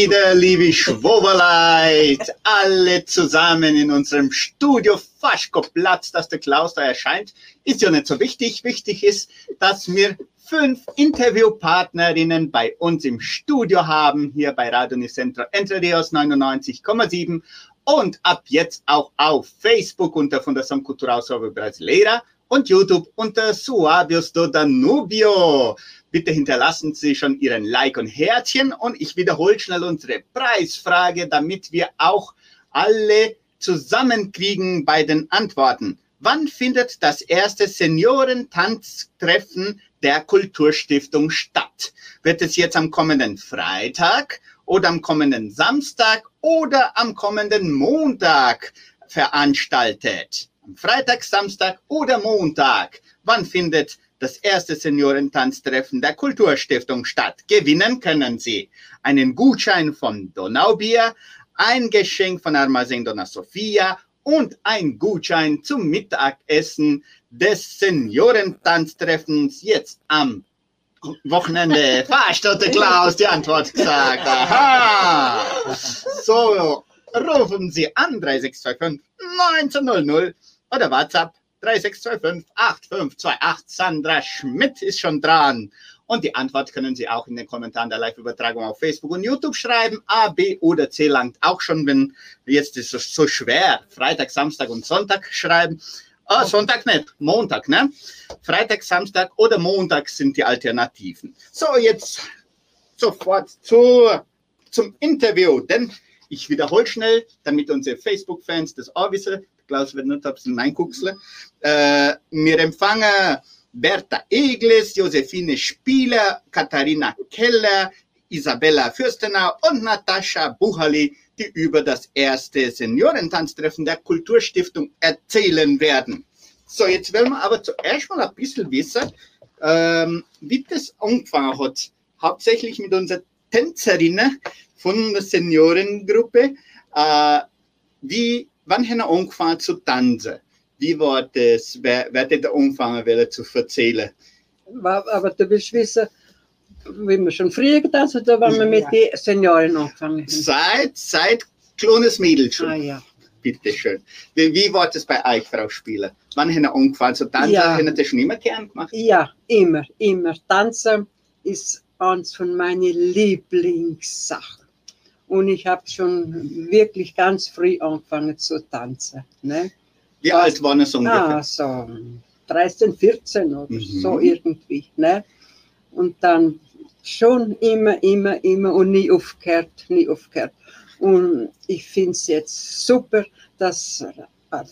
wieder, liebe Schwoberleit, alle zusammen in unserem Studio Faschko-Platz, dass der Klaus da erscheint, ist ja nicht so wichtig. Wichtig ist, dass wir fünf Interviewpartnerinnen bei uns im Studio haben, hier bei Radio Nicentro Entre Rios 99,7 und ab jetzt auch auf Facebook unter Fundação Cultural Suave Brasileira und YouTube unter Suavios do Danubio. Bitte hinterlassen Sie schon Ihren Like und Herzchen und ich wiederhole schnell unsere Preisfrage, damit wir auch alle zusammenkriegen bei den Antworten. Wann findet das erste Seniorentanztreffen der Kulturstiftung statt? Wird es jetzt am kommenden Freitag oder am kommenden Samstag oder am kommenden Montag veranstaltet? Am Freitag, Samstag oder Montag? Wann findet das erste Seniorentanztreffen der Kulturstiftung statt. Gewinnen können Sie einen Gutschein von Donaubier, ein Geschenk von Armazén Dona Sofia und ein Gutschein zum Mittagessen des Seniorentanztreffens jetzt am Wochenende. Der Klaus die Antwort gesagt. Aha. So, rufen Sie an 3625 1900 oder WhatsApp 3625 8528. Sandra Schmidt ist schon dran. Und die Antwort können Sie auch in den Kommentaren der Live-Übertragung auf Facebook und YouTube schreiben. A, B oder C langt auch schon, wenn jetzt ist es so schwer, Freitag, Samstag und Sonntag schreiben. Ah, Sonntag nicht, Montag, ne? Freitag, Samstag oder Montag sind die Alternativen. So, jetzt sofort zu, zum Interview, denn ich wiederhole schnell, damit unsere Facebook-Fans das auch wissen. Klaus wird nicht ein bisschen reingucken. Äh, wir empfangen Berta Egles, Josephine Spieler, Katharina Keller, Isabella Fürstenau und Natascha Buchali, die über das erste Seniorentanztreffen der Kulturstiftung erzählen werden. So, jetzt wollen wir aber zuerst mal ein bisschen wissen, ähm, wie das angefangen hat. Hauptsächlich mit unseren Tänzerinnen von der Seniorengruppe. Äh, wie wann haben wir angefangen zu tanzen? Wie war das? Wer, wer hat angefangen will, zu erzählen? Aber du willst wissen, wie wir schon früher getanzt haben, oder wann wir mit den Senioren angefangen haben? Seit, seit kleines Mädel schon. Ah, ja. Bitte schön. Wie, wie war das bei euch, Frau Spieler? Wann haben wir angefangen zu tanzen? Ja. Haben das schon immer gern gemacht? Ja, immer, immer. Tanzen ist eins von meinen Lieblingssachen. Und ich habe schon wirklich ganz früh angefangen zu tanzen. Ne? Wie alt waren es ungefähr? Ah, so 13, 14 oder Mhm. so irgendwie. Ne? Und dann schon immer, immer, immer und nie aufgehört, nie aufgehört. Und ich finde es jetzt super, dass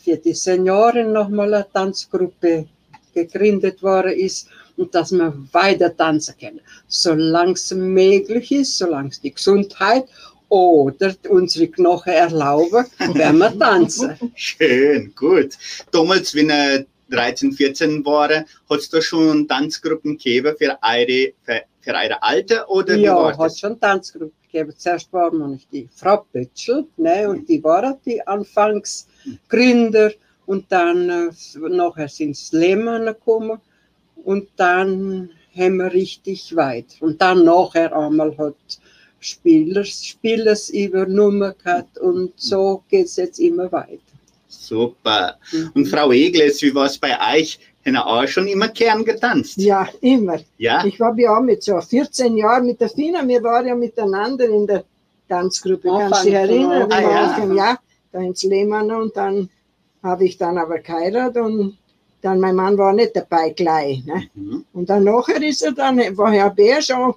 für die Senioren nochmal eine Tanzgruppe gegründet worden ist und dass man weiter tanzen kann. Solange es möglich ist, solange es die Gesundheit oder unsere Knochen erlauben, werden wir tanzen. Schön, gut. Damals, wenn ihr 13, 14 waren, hat es da schon Tanzgruppen gegeben für eure, für, für eure Alter oder Ja, war hat schon Tanzgruppe gegeben. Zuerst war noch die Frau Pötschel, ne, und die war die Anfangsgründer. Und dann, äh, nachher sind es Lehmann gekommen. Und dann haben wir richtig weit. Und dann nachher einmal hat Spielers, Spielers übernommen gehabt. Und so geht es jetzt immer weiter. Super. Mhm. Und Frau Egles, wie war es bei euch? Haben ihr auch schon immer gern getanzt? Ja, immer. Ja? Ich war ja auch mit so 14 Jahren mit der Fina, wir waren ja miteinander in der Tanzgruppe. Kannst du dich erinnern? ah, Wir ja. waren vom Jahr da ins Lehmann und dann habe ich dann aber geheiratet und dann mein Mann war nicht dabei gleich. Ne? Mhm. Und dann nachher ist er dann, war Herr Bär schon,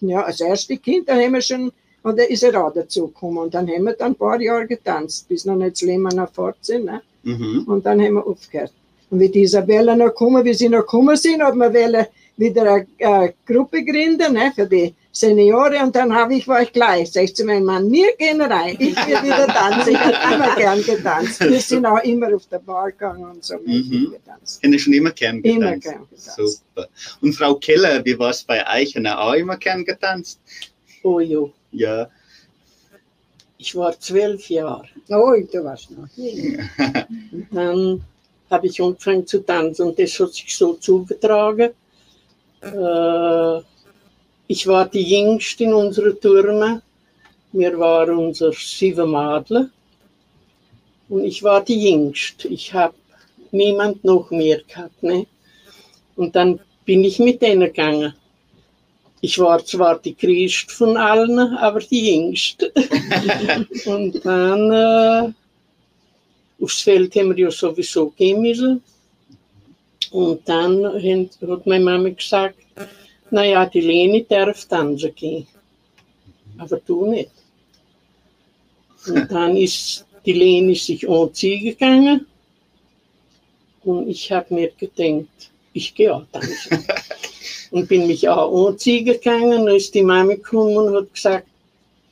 ja, als erste Kind, da haben wir schon, und da ist er auch dazu gekommen. Und dann haben wir dann ein paar Jahre getanzt, bis noch nicht das Lehmann noch fort sind. Ne? Mhm. Und dann haben wir aufgehört. Und wie die Isabella noch gekommen, wie sie noch gekommen sind, haben wir wieder eine, äh, Gruppe gründen ne, für die Senioren. Und dann habe ich, war ich gleich, sag ich zu meinem Mann, wir gehen rein, ich will wieder tanzen. Ich habe immer gern getanzt. Wir sind auch immer auf der Bar gegangen und so Mhm. getanzt. Ihr schon immer gern getanzt? Immer gern getanzt. Super. Und Frau Keller, wie war es bei euch? Haben ihr auch immer gern getanzt? Oh jo, Ja. ich war zwölf Jahre. Oh, du warst noch hier. Dann habe ich angefangen zu tanzen und das hat sich so zugetragen. Äh, ich war die Jüngste in unserer Turme Wir waren unser sieben Madler und ich war die Jüngste. Ich habe niemand noch mehr gehabt. Ne? Und dann bin ich mit denen gegangen. Ich war zwar die Christ von allen, aber die Jüngste. und dann äh, aufs Feld haben wir ja sowieso gehen müssen. Und dann hat meine Mama gesagt, naja, die Leni darf tanzen gehen. Aber du nicht. Und dann ist die Leni sich anziehen gegangen. Und ich habe mir gedacht, ich gehe auch tanzen. und bin mich auch anziehen gegangen. Dann ist die Mama gekommen und hat gesagt,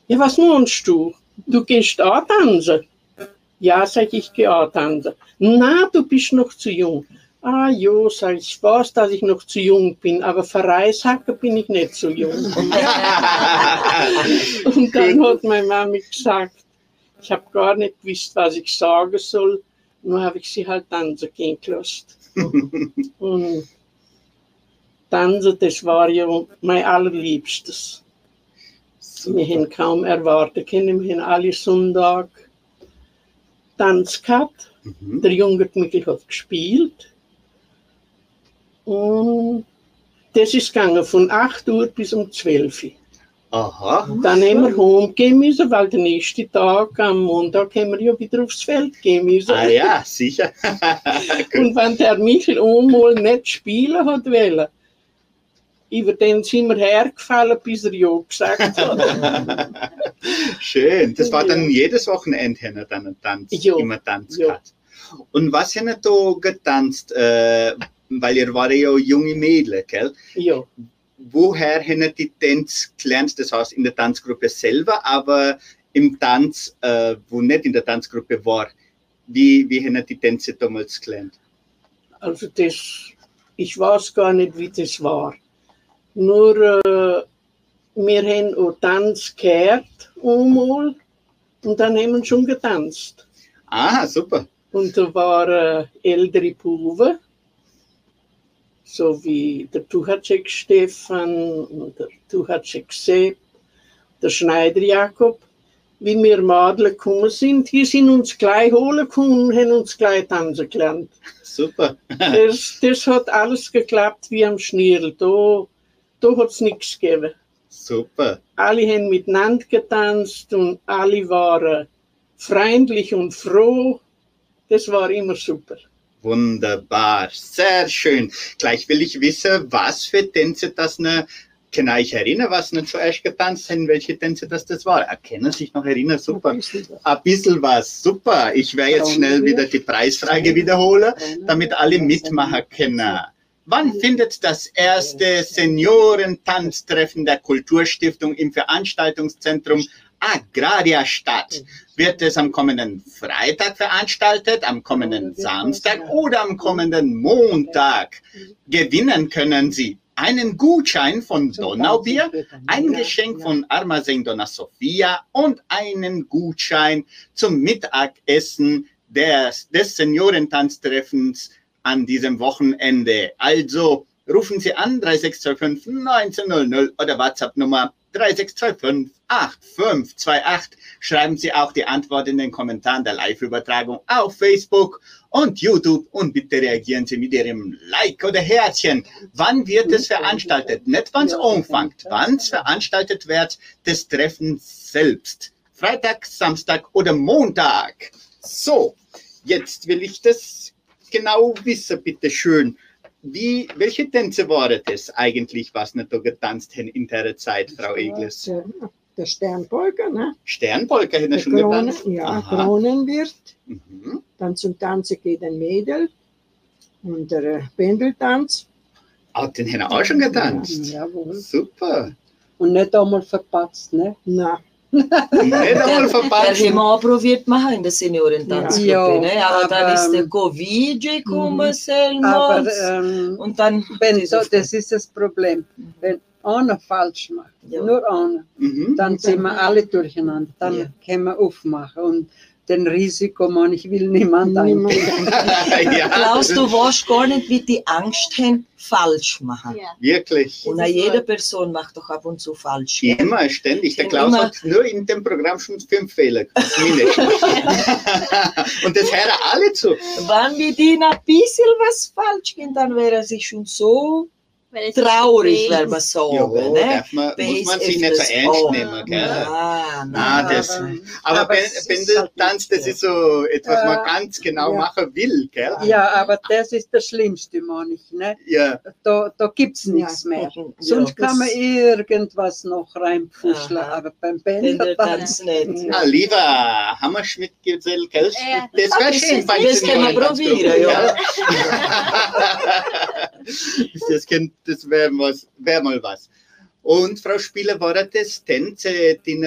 ja, was meinst du? Du gehst auch tanzen? Ja, sag ich, ich gehe auch tanzen. Na, du bist noch zu jung. Ah jo, sag ich, weiß, dass ich noch zu jung bin, aber für Reishacker bin ich nicht so jung. und dann hat meine Mama gesagt, ich habe gar nicht gewusst, was ich sagen soll, nur habe ich sie halt tanzen gehen gelassen. und tanzen, das war ja mein allerliebstes. Wir haben kaum erwartet wir haben alle Sonntag Tanz gehabt. Mhm. Der junge hat gespielt. Und das ist gegangen von 8 Uhr bis um 12 Uhr. Aha. Dann haben wir heimgehen müssen, weil der nächste Tag, am Montag, haben wir ja wieder aufs Feld gehen müssen. Ah ja, sicher. Und wenn der Michel einmal nicht spielen hat wollen, über den sind wir hergefallen, bis er ja gesagt hat. Schön. Das war dann jedes Wochenende haben wir dann einen Tanz, Ja. immer Tanz Ja. gehabt. Und was haben ihr da getanzt? Äh, weil ihr war ja junge Mädchen, gell? ja, Woher haben die Tanz gelernt? Das heißt in der Tanzgruppe selber, aber im Tanz, äh, wo nicht in der Tanzgruppe war. Wie, wie haben die Tänze damals gelernt? also das, ich weiß gar nicht, wie das war. Nur, äh, wir haben auch Tanz gehört, einmal, und dann haben wir schon getanzt. Ah, super. Und da waren ältere Buben, so wie der Tuchatschek Stefan und der Tuchatschek Sepp, der Schneider Jakob. Wie wir Madler gekommen sind, die sind uns gleich holen gekommen und haben uns gleich tanzen gelernt. Super. Das, das hat alles geklappt wie am Schnirl. Da, da hat es nichts gegeben. Super. Alle haben miteinander getanzt und alle waren freundlich und froh. Das war immer super. Wunderbar, sehr schön. Gleich will ich wissen, was für Tänze das ne, kann ich erinnern, was ne zuerst getanzt haben, welche Tänze das das war. Er kann sich noch erinnern, super. Ein bisschen was, super. Ich werde jetzt schnell wieder die Preisfrage wiederholen, damit alle mitmachen können. Wann findet das erste Seniorentanztreffen der Kulturstiftung im Veranstaltungszentrum Agraria statt? Wird es am kommenden Freitag veranstaltet, am kommenden Samstag oder am kommenden Montag? Gewinnen können Sie einen Gutschein von Donaubier, ein Geschenk von Armazém Dona Sofia und einen Gutschein zum Mittagessen des, des Seniorentanztreffens an diesem Wochenende. Also rufen Sie an 3625 1900 oder WhatsApp-Nummer 3625 8528. Schreiben Sie auch die Antwort in den Kommentaren der Live-Übertragung auf Facebook und YouTube und bitte reagieren Sie mit Ihrem Like oder Herzchen. Wann wird es veranstaltet? Nicht wann es anfängt, wann es veranstaltet wird, das Treffen selbst. Freitag, Samstag oder Montag. So, jetzt will ich das genau wissen, bitte schön. Wie, welche Tänze waren das eigentlich, was nicht da getanzt haben in der Zeit, Frau Egles? Der, der Sternpolka, ne? Sternpolka wir Der schon Kronen, getanzt? ja, Aha. Kronenwirt. Mhm. Dann zum Tanzen geht ein Mädel. Und der äh, Pendeltanz. Ah, den haben wir auch schon getanzt. Jawohl. Super. Und nicht einmal verpatzt, ne? Na, Verpatschen. wir auch probiert machen in der Seniorentanzgruppe, Ja, ne? aber, dann aber, ist der ähm, Covid gekommen, Selmons. ähm, und dann wenn so, das ist das Problem. Wenn einer falsch macht, Ja. nur einer, Mhm. dann sind wir alle durcheinander. Dann Ja. können wir aufmachen. Und den Risiko, man, ich will niemand Niemand. ja, Klaus, du weißt gar nicht, wie die Angst haben, falsch machen. Ja. Wirklich. Und auch jede Person macht doch ab und zu falsch. gell? Immer, ständig. Der Klaus immer- hat nur in dem Programm schon fünf Fehler gemacht. Und das hören alle zu. Wenn wir denen ein bisschen was falsch gehen, dann wäre sie schon so traurig, wenn wir sagen. Ja, ne? darf man, muss man sich nicht so ernst nehmen. Gell? Ja, Ah, nein. das- aber, Aber, halt tanzt, das nicht, ist so etwas, man ganz genau Ja. machen will. Gell? ja, aber das ist das Schlimmste, meine ich. Ne? Ja. Da, da gibt es Ja. nichts mehr. Ja, Sonst kann man irgendwas noch reinpfuscheln, aber beim Wenn der Bändertanz Tanz nicht. Ah, lieber Hammerschmidt-Gesell, gell? Ja. Das wäre schön. bei Das können wir probieren, ja. das das wäre wär mal was. Und Frau Spieler, war das Tänze, die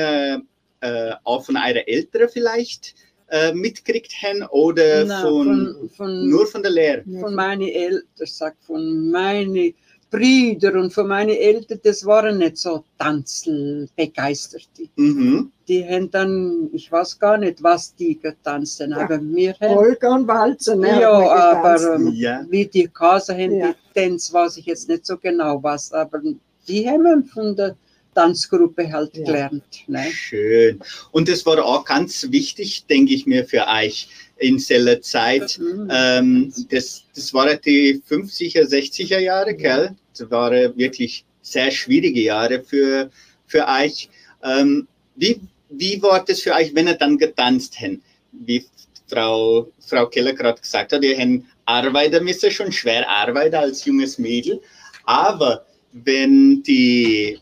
äh, auch von eurer Eltern vielleicht äh, mitkriegt haben oder Nein, von, von, von, nur von der Lehre? von meinen Eltern, sag von meinen Brüdern und von meinen Eltern, das waren nicht so Tanzelbegeisterte. Mhm. Die haben dann, ich weiß gar nicht, was die getanzt haben, Ja. aber wir haben, Polka und Walzer. Ne, ja, aber ähm, Ja. wie die Kase haben, Ja. die Tänze, weiß ich jetzt nicht so genau was, aber die haben von der Tanzgruppe halt Ja. gelernt. Ne? Schön. Und das war auch ganz wichtig, denke ich mir, für euch in dieser Zeit. Mhm. Ähm, das, das waren die 50er, 60er Jahre, gell? Waren wirklich sehr schwierige Jahre für, für euch. Ähm, wie, wie war das für euch, wenn ihr dann getanzt habt? Wie Frau, Frau Keller gerade gesagt hat, ihr habt arbeiten müssen, schon schwer arbeiten als junges Mädel. Aber wenn die,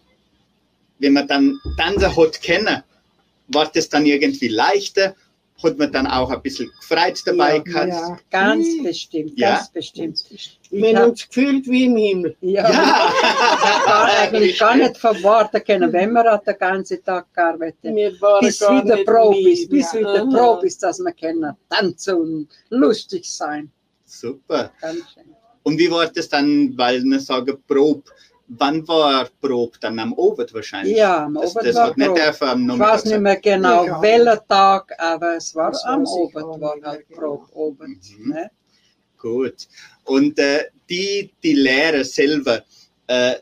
wenn man dann Tanzen hat kennen, war das dann irgendwie leichter? Hat man dann auch ein bisschen gefreut dabei Ja, gehabt? Ja. Ganz Hm. bestimmt, Ja? ganz bestimmt. Ich haben uns gefühlt wie im Himmel. Ja, Ja. ich kann eigentlich gar nicht verworten können, wenn man hat den ganzen Tag gearbeitet. Wir waren Bis gar wieder lieb. bis Ja. wieder Aha. Profis, dass wir können tanzen und lustig sein. Super. Ganz schön. Und wie war das dann, weil wir sagen Prob? Wann war Prob? Dann am Abend wahrscheinlich? Ja, am das, Abend das war hat nicht Probe. dürfen am Ich weiß nicht mehr genau, Ja. welcher Tag, aber es war Das am Abend, war halt Probe, Abend. Mhm. Ne? Gut. Und äh, die, die Lehrer selber, äh,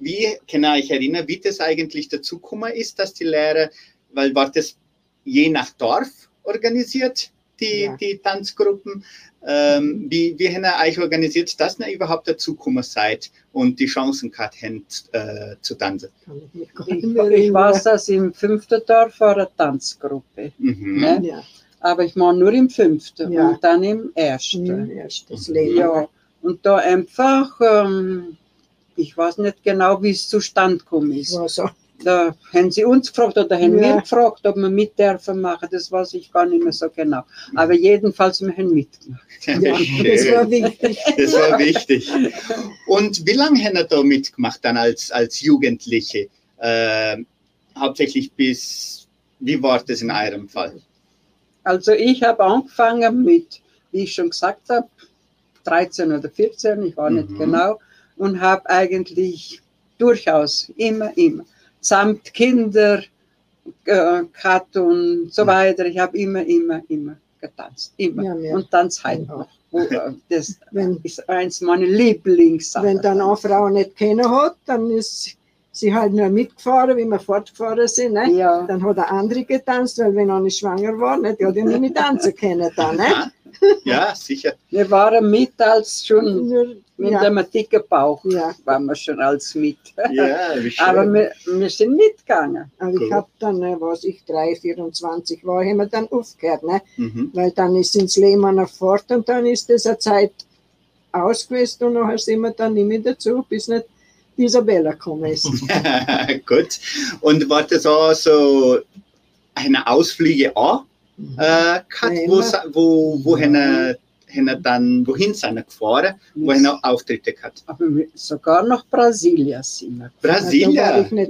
wie kann ich euch erinnern, wie das eigentlich dazu gekommen ist, dass die Lehrer, weil war das je nach Dorf organisiert, die, Ja. die Tanzgruppen? Ähm, wie, wie haben ihr euch organisiert, dass ihr überhaupt dazu gekommen seid und die Chancen gehabt habt, äh, zu tanzen? Ich Ich, weiß, dass im fünften Dorf war eine Tanzgruppe. Mhm. Ne? Ja, Aber ich meine nur im fünften Ja. und dann im ersten. ja, erst das Mhm. Ja, und da einfach, ähm, ich weiß nicht genau, wie es zustande gekommen ist. War so. Da haben sie uns gefragt oder haben Ja. wir gefragt, ob wir mit dürfen machen. Das weiß ich gar nicht mehr so genau. Aber jedenfalls, wir haben mitgemacht. Ja, das war wichtig. Das war wichtig. Und wie lange haben ihr da mitgemacht dann als, als Jugendliche? Ähm, hauptsächlich bis, wie war das in eurem Fall? Also ich habe angefangen mit, wie ich schon gesagt habe, 13 oder 14, ich war nicht Mhm. genau, und habe eigentlich durchaus immer, immer, samt Kinder äh, gehabt und so weiter. Ich habe immer, immer, immer getanzt. Immer. Ja, ja. Und tanze heute Ja. noch. Äh, Das Wenn, ist eins meiner Lieblingssachen. wenn dann eine Frau nicht kennen hat, dann ist sie halt nur mitgefahren, wie wir fortgefahren sind. Ne? Ja, Dann hat eine andere getanzt, weil wenn eine schwanger war, ne, die hat ja nicht mit tanzen können dann. Ne? Ja, ja sicher. wir waren mit als schon Nur, mit ja, einem dicken Bauch. ja. Waren wir schon als mit. Ja, wie schön. Aber wir, wir sind mitgegangen. Aber ich Cool. habe dann, ne, was ich, 3, 24 war, haben wir dann aufgehört. Ne? mhm. Weil dann ist ins Leben noch fort und dann ist das eine Zeit aus gewesen und nachher sind wir dann nicht mehr dazu, bis nicht Isabella gekommen ist. Gut. Und war das auch so eine Ausflüge auch? Mhm. Äh, gehabt, wo, wo, wo haben dann, wohin sind wir gefahren, wo er noch Auftritte gehabt. Aber wir- sogar nach Brasilia sind wir. Da war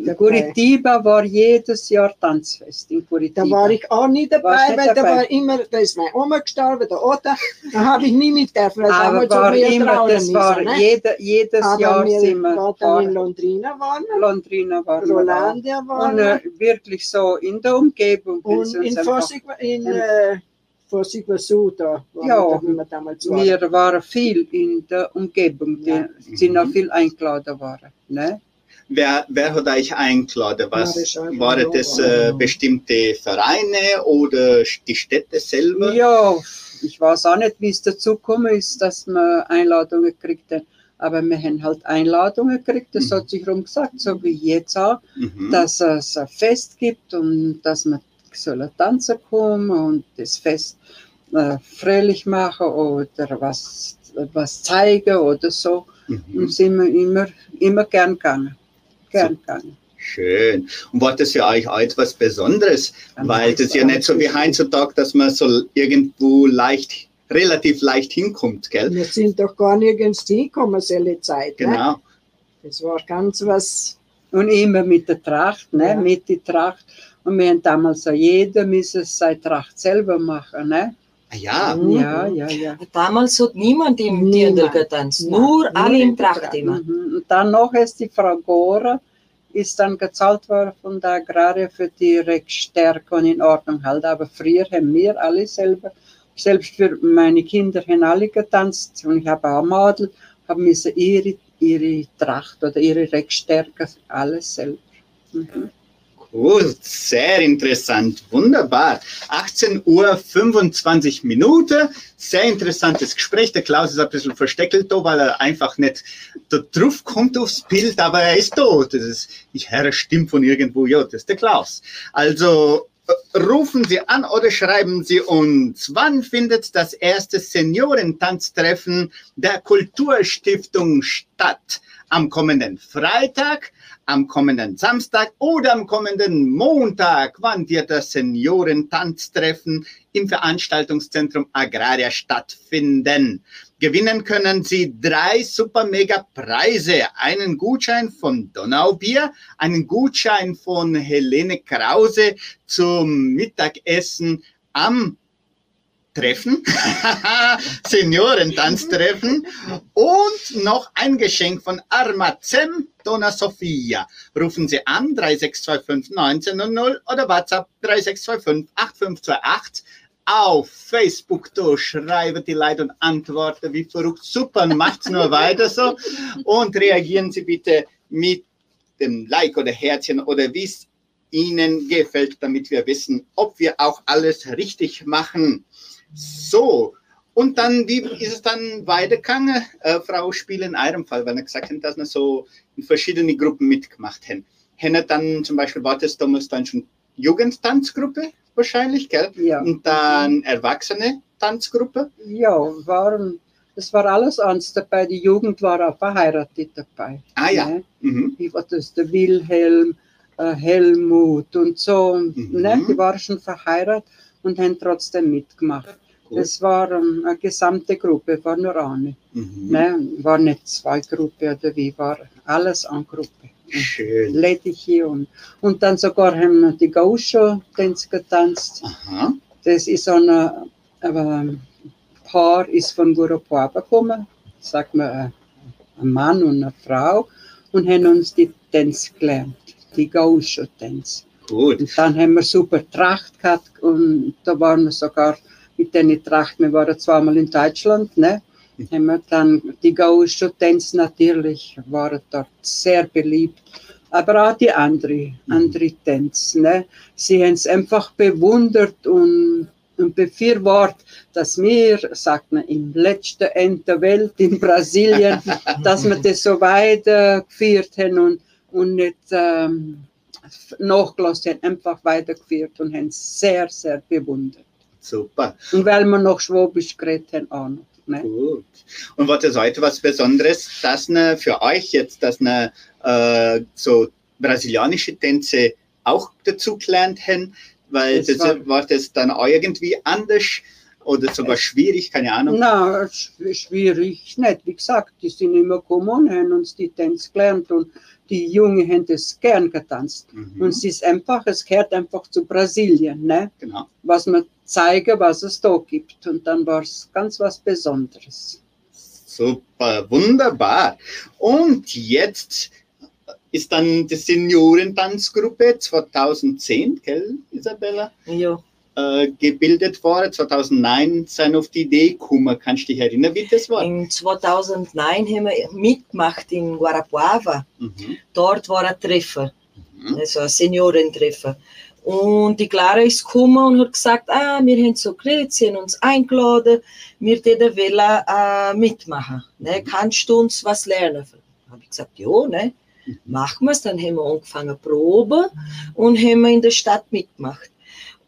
In. Curitiba war jedes Jahr Tanzfest in Curitiba. Da war ich auch nie dabei, nicht weil da dabei? war immer, da ist meine Oma gestorben, der Otter, da habe ich nie mit dürfen, aber war immer, das war ne? jede, jedes Aber Jahr wir sind wir war dann in. Londrina waren wir, Londrina waren wir. Rolandia waren Und äh, wir wirklich so in der Umgebung. und sie uns in einfach- Fossig-Wasu, da waren Ja, wir, da, wie wir damals waren. Wir waren viel in der Umgebung, die Ja. sind auch Mhm. viel eingeladen worden. Ne? Wer, wer hat euch eingeladen? Was, Ja, waren das äh, bestimmte Vereine oder die Städte selber? Ja, ich weiß auch nicht, wie es dazu gekommen ist, dass wir Einladungen gekriegt haben. Aber wir haben halt Einladungen gekriegt, das Mhm. hat sich rum gesagt, so wie jetzt auch, Mhm. dass es ein Fest gibt und dass wir sollen tanzen kommen und das Fest äh, fröhlich machen oder was, was zeigen oder so. Mhm. Und sind wir immer, immer gern gegangen. Gern gegangen. Schön. Und war das für euch auch etwas Besonderes? Weil das ist ja nicht so wie heutzutage, dass man so irgendwo leicht, relativ leicht hinkommt, gell? Wir sind doch gar nirgends hingekommen, selle Zeit. Ne? Genau. Das war ganz was, Und immer mit der Tracht, ne? Ja. mit der Tracht. Und wir haben damals auch jeder müssen seine Tracht selber machen. Ne? Ah ja, Mhm. Ja, ja, ja. Damals hat niemand im. Dirndl getanzt, Nein, nur nur alle der Tracht immer. Mhm. Und dann noch ist die Frau Gora, ist dann gezahlt worden von der Agraria für die Rechtsstärke und in Ordnung halt. Aber früher haben wir alle selber, selbst für meine Kinder haben alle getanzt und ich habe auch Madel, haben müssen ihre, ihre Tracht oder ihre Rechtsstärke alles selber. Mhm. Cool, sehr interessant, wunderbar. 18 Uhr 25 Minuten, sehr interessantes Gespräch. Der Klaus ist ein bisschen versteckelt da, weil er einfach nicht da drauf kommt aufs Bild, aber er ist da. Das ist, ich höre Stimme von irgendwo, ja, das ist der Klaus. Also äh, rufen Sie an oder schreiben Sie uns, wann findet das erste Seniorentanztreffen der Kulturstiftung statt? Am kommenden Freitag, am kommenden Samstag oder am kommenden Montag, wann wird das Seniorentanztreffen im Veranstaltungszentrum Agraria stattfinden. Gewinnen können Sie drei super mega Preise. Einen Gutschein von Donaubier, einen Gutschein von Helene Krause zum Mittagessen am Treffen, Seniorentanztreffen und noch ein Geschenk von Armazem Donna Sofia. Rufen Sie an 3625 1900 oder WhatsApp 3625 8528 auf Facebook da schreiben die Leute und antworten wie verrückt. Super, macht's nur weiter so und reagieren Sie bitte mit dem Like oder Herzchen oder wie es Ihnen gefällt, damit wir wissen, ob wir auch alles richtig machen. So, und dann, wie ist es dann weitergegangen? Äh, Frau Spiel in eurem Fall, weil ihr gesagt habt, dass wir so in verschiedene Gruppen mitgemacht haben. Haben dann zum Beispiel, war das damals dann schon Jugendtanzgruppe wahrscheinlich, gell? Ja. Und dann Erwachsene Tanzgruppe? Ja, waren, das war alles eins dabei. Die Jugend war auch verheiratet dabei. Ah ja. Ne? Mhm. Wie war das? Der Wilhelm, äh, Helmut und so. Mhm. Ne? Die waren schon verheiratet und haben trotzdem mitgemacht. Das war ähm, eine gesamte Gruppe, war nur eine. Mhm. Ne? War nicht zwei Gruppen oder wie, war alles eine Gruppe. Schön. Ledige und, und dann sogar haben wir die Gauscho-Tänze getanzt. Aha. Das ist ein äh, Paar ist von Gurupuaba gekommen, sagt man, äh, ein Mann und eine Frau, und haben uns die Tänze gelernt, die Gauscho-Tänze. Gut. Und dann haben wir super Tracht gehabt und da waren wir sogar mit den Tracht, wir waren zweimal in Deutschland, ne? Haben wir dann die Gauscho-Tänze natürlich, waren dort sehr beliebt. Aber auch die andere, andere Tänze, ne? Sie haben es einfach bewundert und, und befürwortet, dass wir, sagt man, im letzten Ende der Welt, in Brasilien, dass wir das so weitergeführt haben und, und nicht ähm, nachgelassen einfach weitergeführt und haben es sehr, sehr bewundert. Super. Und weil wir noch Schwabisch geredet haben, auch noch. Ne? Gut. Und war das heute was Besonderes, dass ne für euch jetzt, dass ne äh, so brasilianische Tänze auch dazu gelernt haben? Weil Das das, war, war- das dann auch irgendwie anders oder sogar schwierig, keine Ahnung. Na, sch- schwierig nicht. Wie gesagt, die sind immer gekommen und haben uns die Tänze gelernt und die Jungen haben das gern getanzt. Mhm. Und es ist einfach, es gehört einfach zu Brasilien, ne? Genau. was man zeigen, was es da gibt. Und dann war es ganz was Besonderes. Super, wunderbar. Und jetzt ist dann die Seniorentanzgruppe 2010, gell, Isabella, Ja. Äh, gebildet worden. 2009 sind auf die Idee gekommen. Kannst du dich erinnern, wie das war? In 2009 haben wir mitgemacht in Guarapuava. Mhm. Dort war ein Treffen, Mhm. also ein Seniorentreffen. Und die Clara ist gekommen und hat gesagt, ah, wir haben so geredet, sie haben uns eingeladen, wir wollen, äh, mitmachen. Ne? Kannst du uns was lernen? Habe ich gesagt, ja, ne? machen wir es. Dann haben wir angefangen proben und haben wir in der Stadt mitgemacht.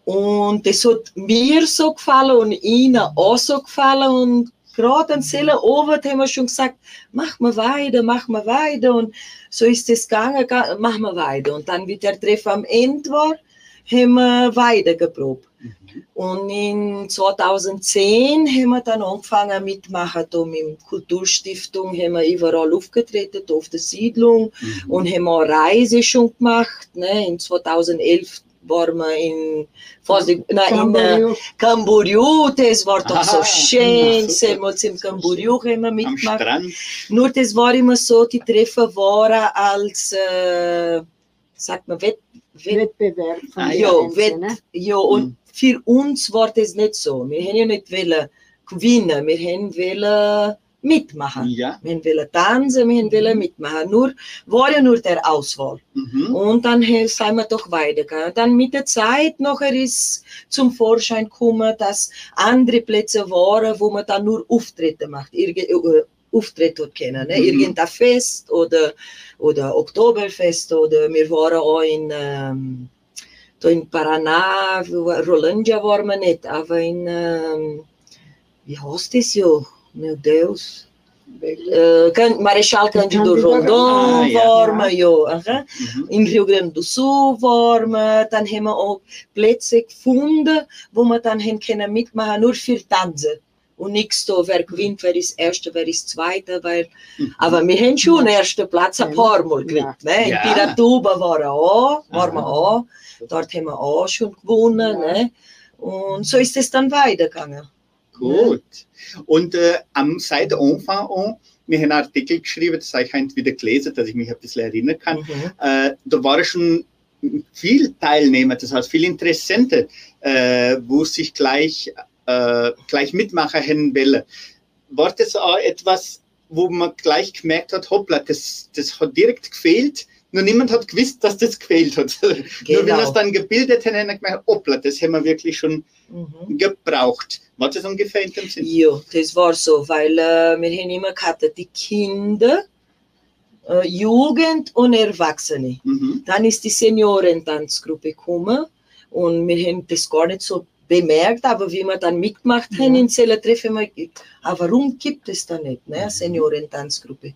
Und das hat mir so gefallen und ihnen auch so gefallen. Und gerade an Seelen Abend haben wir schon gesagt, mach mal weiter, mach mal weiter. Und so ist es gegangen, ga- mach mal weiter. Und dann, wie der Treff am Ende war, haben wir weiter geprobt. Mhm. Und in 2010 haben wir dann angefangen mitmachen, da mit der Kulturstiftung haben wir überall aufgetreten, auf der Siedlung Mhm. und haben auch Reise schon gemacht. Ne? In 2011 waren wir in, Fosig, nein, in äh, Camboriú. Camboriú, das war doch so Ah, schön, super. Selmals im Camboriú haben wir mitgemacht. Nur das war immer so, die Treffen waren als, äh, sagt man, Wett, Wett, Wettbewerb Ah, ja, Wett, ne? ja, und Mhm. für uns war das nicht so. Wir haben ja nicht wollen gewinnen, wir haben wollen mitmachen. Ja. Wir haben wollen tanzen, wir haben wollen mitmachen. Nur, war ja nur der Auswahl. Mhm. Und dann sind wir doch weitergegangen. Dann mit der Zeit nachher ist zum Vorschein gekommen, dass andere Plätze waren, wo man dann nur Auftritte macht. Irge äh, Auftritte hat kennen, ne? Mhm. Irgendein Fest oder, oder Oktoberfest oder wir waren auch in, ähm, da in Paraná, Rolandia waren wir nicht, aber in, ähm, wie heißt das ja? Meu Deus. Can- Marechal Cândido Rondon Ah, ja. wir, ja. aha. Mhm. In Rio Grande do Sul wir, dann haben wir auch Plätze gefunden, wo wir dann haben können mitmachen, nur für Tanzen. Und nichts da, wer gewinnt, wer ist Erster, wer ist Zweiter, weil, Mhm. aber wir haben schon den ersten Platz ein Ja. paar Mal gekriegt. Ne? In Ja. Piratuba waren wir auch, waren wir Aha. auch, dort haben wir auch schon gewonnen. Ja. Ne? Und so ist es dann weitergegangen. Gut. Und äh, am seit Anfang an, wir haben einen Artikel geschrieben, das habe ich heute wieder gelesen, dass ich mich ein bisschen erinnern kann. Mhm. Äh, da waren schon viel Teilnehmer, das heißt viele Interessente, äh, wo sich gleich, äh, gleich mitmachen hätten wollen. War das auch etwas, wo man gleich gemerkt hat, hoppla, das, das hat direkt gefehlt, nur niemand hat gewusst, dass das gefehlt hat. Nur wenn wir es Genau. dann gebildet hätten, hätten wir gemerkt, hoppla, das haben wir wirklich schon Mhm. gebraucht. War das ungefähr in dem Sinn? Ja, das war so, weil äh, wir haben immer gehabt, die Kinder, äh, Jugend und Erwachsene. Mhm. Dann ist die Seniorentanzgruppe gekommen und wir haben das gar nicht so bemerkt, aber wie wir dann mitgemacht haben Ja. in Zeller Treffen, haben wir gedacht, ah, warum gibt es da nicht, ne, eine Seniorentanzgruppe?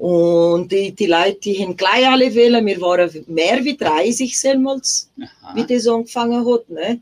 Und die, die Leute, die haben gleich alle wählen, wir waren mehr wie 30 selbst, wie Aha. das angefangen hat. Ne?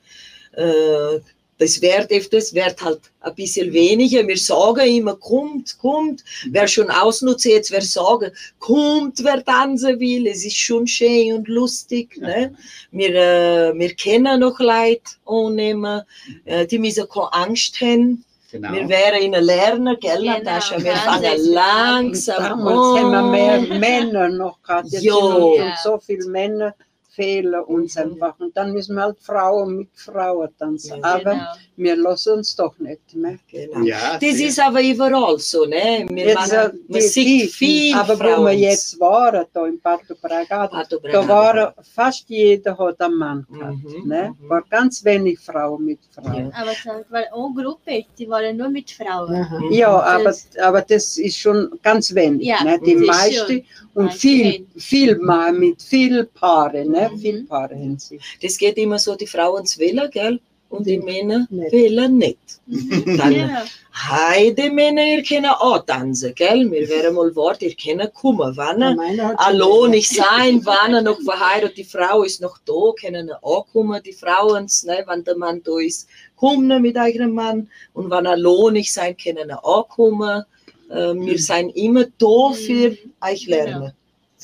Äh, das wird das wird halt ein bisschen weniger. Wir sagen immer, kommt, kommt. Wer schon ausnutzt, jetzt wer sagen, kommt, wer tanzen will. Es ist schon schön und lustig. Ne? Wir, äh, wir kennen noch Leute annehmen, äh, die müssen keine Angst haben. Genau. Wir wären in Lernen, gell, Genau, Natascha? Wir fangen langsam Damals haben wir an. mehr Männer noch gehabt. Jetzt sind Ja. so viele Männer fehlen uns Mhm. einfach. Und dann müssen wir halt Frauen mit Frauen tanzen. Ja. Aber Genau. wir lassen uns doch nicht mehr. Genau. Ja, Das sehr. ist aber überall so, ne? Wir Jetzt, machen, man die- sieht die- viel aber wo Frauen. wir jetzt waren, da in Pato Bragado, Pato da Bragado. war fast jeder hat einen Mann gehabt. Mhm, Ne? mhm. War ganz wenig Frauen mit Frauen. Aber es war eine Gruppe, die waren nur mit Frauen. Mhm. Ja, aber, Das- aber das ist schon ganz wenig. Ja, ne? Die meisten und viel, viel mal mit viel Paare, ne? Mhm. Viel Paare haben sie. Das geht immer so, die Frauen zu wählen, gell? und die Männer Nicht. wollen nicht. Dann, Genau. heide Männer, ihr könnt auch tanzen, gell? Wir werden mal Wort, ihr könnt kommen, wann? Allein gesagt. nicht sein, wann er noch verheiratet, die Frau ist noch da, können auch kommen, die Frauen, ne, wenn der Mann da ist, kommen mit eigenem Mann und wenn er allein nicht sein, können auch kommen. Äh, wir sind immer da für euch lernen.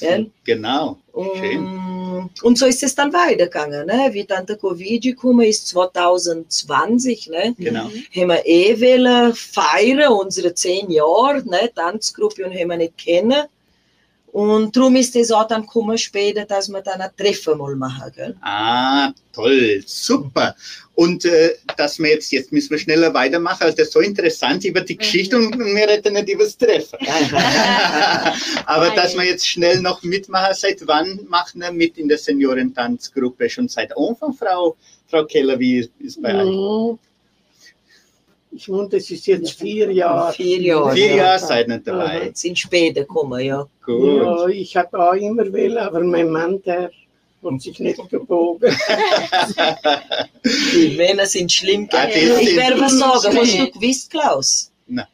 Gell? Genau. Schön. Und, und so ist es dann weitergegangen. Ne? Wie dann der Covid gekommen ist, 2020, ne? Genau. haben wir eh wollen feiern, unsere zehn Jahre, ne, Tanzgruppe und haben wir nicht kennen. Und darum ist es auch dann gekommen später, dass wir dann ein Treffen mal machen, gell? Ah, toll, super. Und äh, dass wir jetzt, jetzt müssen wir schneller weitermachen, also das ist so interessant über die Geschichte und wir reden nicht über das Treffen. Aber Nein. dass wir jetzt schnell noch mitmachen, seit wann machen wir mit in der Seniorentanzgruppe? Schon seit Anfang, Frau, Frau Keller, wie ist es bei euch? Mhm. Ich meine, das ist jetzt vier Jahre. Vier Jahre. Vier ja. Jahre seid ihr dabei. Jetzt sind später gekommen, ja. Gut. Ja, ich habe auch immer will, aber mein Mann, der hat sich nicht gebogen. Die Männer sind schlimm? Ah, sind ich werde was sagen, hast du gewusst, Klaus? Na.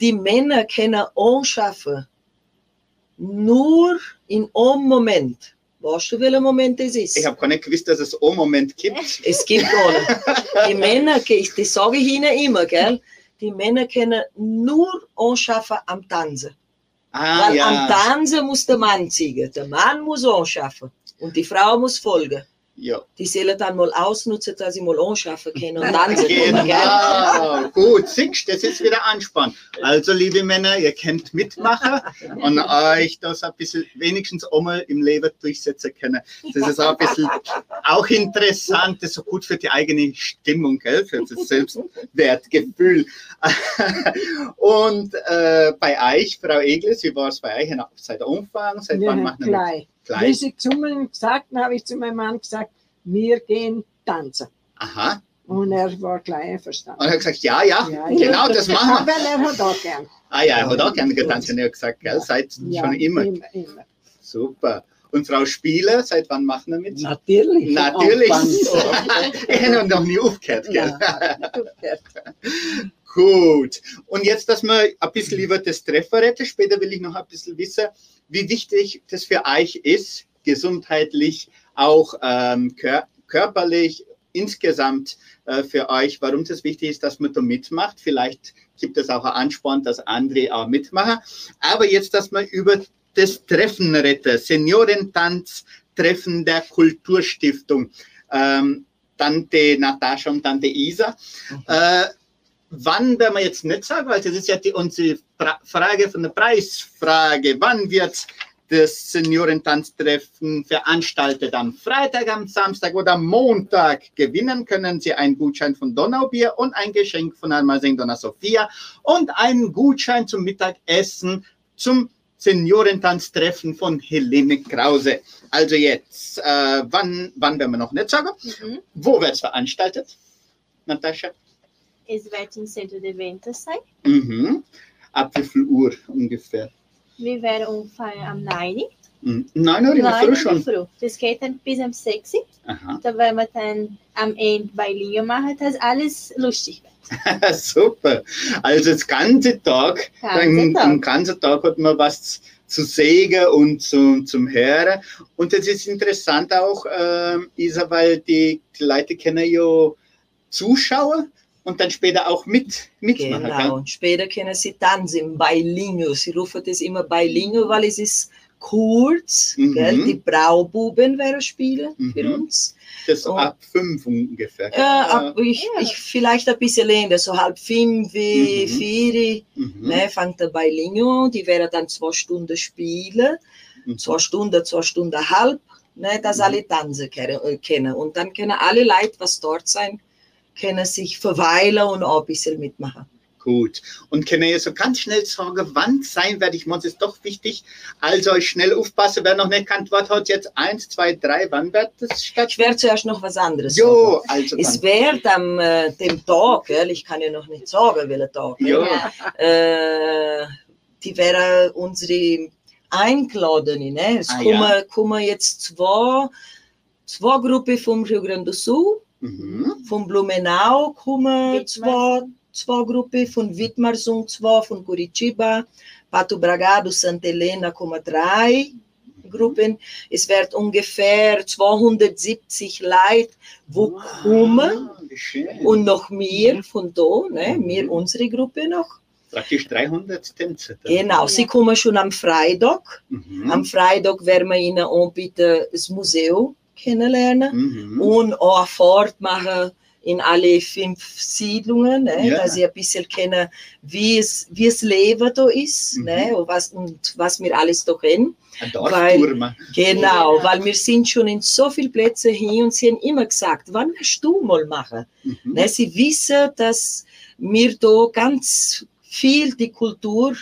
Die Männer können anschaffen, nur in einem Moment. Weißt du, welcher Moment es ist? Ich habe gar nicht gewusst, dass es einen Moment gibt. Es gibt nicht. Die Männer, das sage ich ihnen immer, gell? Die Männer können nur anschaffen am Tanzen. Ah, Weil am ja. Tanzen muss der Mann ziehen. Der Mann muss anschaffen. Und die Frau muss folgen. Ja. Die sollen dann mal ausnutzen, dass sie mal anschaffen können und können, gell? Genau, gut, siehst das ist wieder Anspann. Also, liebe Männer, ihr könnt mitmachen und euch das ein bisschen wenigstens einmal im Leben durchsetzen können. Das ist auch ein bisschen auch interessant, das ist so gut für die eigene Stimmung, gell? für das Selbstwertgefühl. Und äh, bei euch, Frau Egles, wie war es bei euch seit Anfang? Seit Wir wann haben machen wir gleich. Wie sie gesagt haben, habe ich zu meinem Mann gesagt, wir gehen tanzen. Aha. Und er war gleich einverstanden. Und er hat gesagt, ja, ja, Ja, genau, das machen wir. Weil er hat auch gern. Ah ja, er hat auch gerne getanzt, hat er gesagt, gell? Seit Ja, schon immer. immer, immer. Super. Und Frau Spieler, seit wann machen wir mit? Natürlich. Natürlich. Ich habe noch nie aufgehört, gell? Ja. Gut. Und jetzt, dass wir ein bisschen über das Treffen reden. Später will ich noch ein bisschen wissen, wie wichtig das für euch ist, gesundheitlich, auch ähm, kör körperlich, insgesamt äh, für euch, warum das wichtig ist, dass man da mitmacht. Vielleicht gibt es auch einen Ansporn, dass andere auch mitmachen. Aber jetzt, dass wir über das Treffen reden, Seniorentanz-Treffen der Kulturstiftung. Ähm, Tante Natascha und Tante Isa. Äh, wann werden wir jetzt nicht sagen, weil das ist ja die, unsere Fra Frage von der Preisfrage. Wann wird das Seniorentanztreffen veranstaltet? Am Freitag, am Samstag oder am Montag? Gewinnen können Sie einen Gutschein von Donaubier und ein Geschenk von Almasing Donna Sophia und einen Gutschein zum Mittagessen zum Seniorentanztreffen von Helene Krause. Also jetzt, äh, wann, wann werden wir noch nicht sagen? Mhm. Wo wird es veranstaltet, Natascha? Es wird im Centro de Eventos sein. Mhm. Ab wie viel Uhr ungefähr? Wir werden ungefähr am 9. Mhm. Neun Uhr in der Früh schon. Früh. Das geht dann bis am 6. Aha. Da werden wir dann am Ende bei Leo machen, dass alles lustig wird. Super. Also das ganze Tag, Ganze Tag. den ganzen Tag hat man was zu sägen und zum, zum Hören. Und das ist interessant auch, ähm, Isa, weil die, die Leute kennen ja Zuschauer und dann später auch mit, mitmachen. Genau. Und später können sie tanzen Bailinho. Sie rufen das immer Bailinho, weil es ist kurz. Mhm. Gell? Die Braububen werden spielen für Mhm. uns. Das Oh. ab fünf ungefähr. Äh, ab, ich, Ja. ich, vielleicht ein bisschen länger, so halb fünf, Mhm. vier. Mhm. Ne, fängt der Bailinho, die werden dann zwei Stunden spielen. Mhm. Zwei Stunden, zwei Stunden halb. Ne, dass Mhm. alle tanzen äh, kennen. Und dann können alle Leute, was dort sein, können sich verweilen und auch ein bisschen mitmachen. Gut. Und kann ich so ganz schnell sagen, wann sein werde ich, muss es doch wichtig. Also schnell aufpassen, wer noch nicht kennt, was hat jetzt eins, zwei, drei, wann wird das Ich stattfinden? werde zuerst noch was anderes sagen. Jo, also Es dann. wird am äh, dem Tag, gell, ich kann ja noch nicht sagen, welcher Tag. Ja. Äh, die wären unsere Eingeladen. Ne? Es Ah, kommen, ja. kommen jetzt zwei, zwei Gruppen vom Rio Grande do Sul Mhm. Von Blumenau kommen zwei, zwei Gruppen, von Wittmarsum zwei, von Curitiba, Pato Bragado, Santa Helena kommen drei Gruppen. Es wird ungefähr 270 Leute, wo kommen Ah, wie schön. und noch mehr von da, ne? wir unsere Gruppe noch. Praktisch 300 Tänzer. da. Genau, sie kommen schon am Freitag. Mhm. Am Freitag werden wir ihnen anbieten, das Museum kennenlernen. Mhm. und auch eine Fahrt machen in alle fünf Siedlungen, ne, Ja. dass sie ein bisschen kennen, wie es, wie es Leben da ist Mhm. ne, und, was, und was wir alles da kennen. Weil-. Genau, Ja. weil wir sind schon in so viele Plätze hin und sie haben immer gesagt, wann willst du mal machen? Mhm. Ne, sie wissen, dass wir da ganz viel die Kultur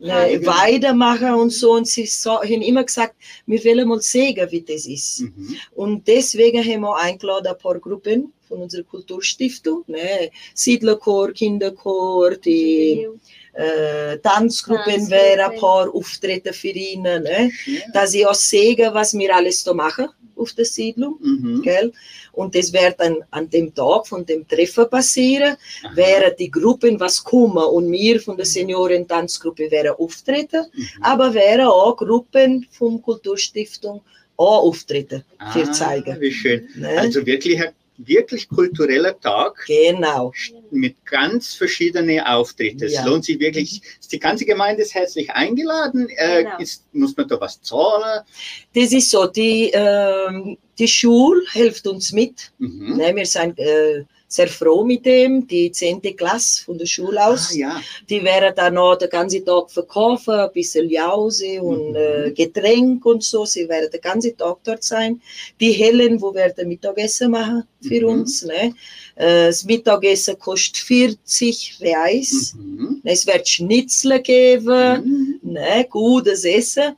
äh, weitermachen und so und sie so, haben immer gesagt, wir wollen mal sehen, wie das ist. Mhm. Und deswegen haben wir eingeladen ein paar Gruppen von unserer Kulturstiftung, ne? Siedlerchor, Kinderchor, die äh, Tanzgruppen wären ein paar Auftritte für ihnen, ne? Ja. dass sie auch sehen, was wir alles da machen auf der Siedlung. Mhm. Gell? Und das wird dann an dem Tag von dem Treffen passieren, Aha. während die Gruppen was kommen und wir von der Senioren-Tanzgruppe wären auftreten, Mhm. aber wären auch Gruppen vom Kulturstiftung auch auftreten für Ah, zeigen. Wie schön. Ne? Also wirklich ein wirklich kultureller Tag genau. mit ganz verschiedenen Auftritten. Es Ja. lohnt sich wirklich. Die ganze Gemeinde ist herzlich eingeladen. Äh, Genau. ist, muss man da was zahlen? Das ist so, die, ähm, die Schule hilft uns mit. Mhm. Ne? Wir sind äh, sehr froh mit dem. Die 10. Klasse von der Schule aus. Ah, ja. Die werden dann noch den ganzen Tag verkaufen, ein bisschen Jause und Mhm. äh, Getränk und so. Sie werden den ganzen Tag dort sein. Die Helen, wo werden Mittagessen machen für Mhm. uns. Ne? Äh, das Mittagessen kostet 40 Reais. Mhm. Es wird Schnitzel geben, Mhm. ne? gutes Essen.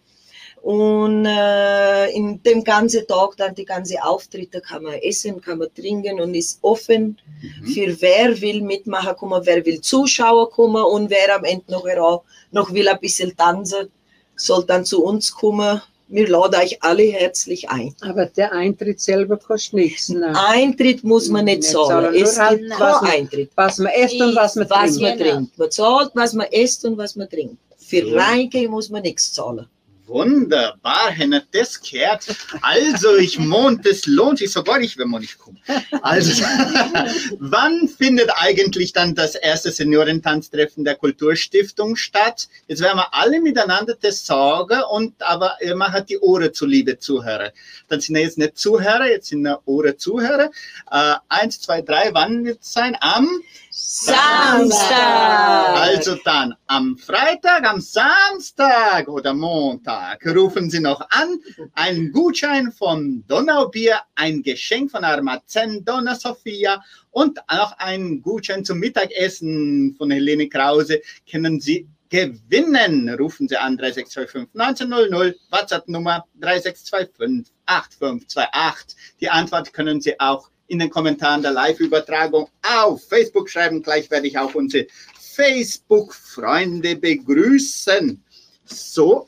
Und äh, in dem ganzen Tag dann die ganze Auftritte kann man essen, kann man trinken und ist offen Mhm. für wer will mitmachen kommen, wer will Zuschauer kommen und wer am Ende noch, auch noch will ein bisschen tanzen, soll dann zu uns kommen. Wir laden euch alle herzlich ein. Aber der Eintritt selber kostet nichts. Ne? Eintritt muss man nicht Nicht zahlen. Es halt gibt was keinen man- Eintritt. Was man isst und was man Was trinkt. man Genau. trinkt. Man zahlt, was man isst und was man trinkt. Für So. Reingehen muss man nichts zahlen. Wunderbar, Henna, das gehört. Also, ich mond, das lohnt sich sogar nicht, wenn man nicht kommt. Also, wann findet eigentlich dann das erste Seniorentanztreffen der Kulturstiftung statt? Jetzt werden wir alle miteinander das sagen und aber ihr macht die Ohren zu, liebe Zuhörer. Dann sind wir jetzt nicht Zuhörer, jetzt sind wir Ohren Zuhörer. Äh, eins, zwei, drei, wann wird es sein? Am Samstag! also dann am Freitag, am Samstag oder Montag rufen Sie noch an. Einen Gutschein von Donaubier, ein Geschenk von Armazen Donna Sophia und auch einen Gutschein zum Mittagessen von Helene Krause können Sie gewinnen. Rufen Sie an 3625 1900, WhatsApp-Nummer 3625 8528. Die Antwort können Sie auch in den Kommentaren der Live-Übertragung auf Facebook schreiben. Gleich werde ich auch unsere Facebook-Freunde begrüßen. So,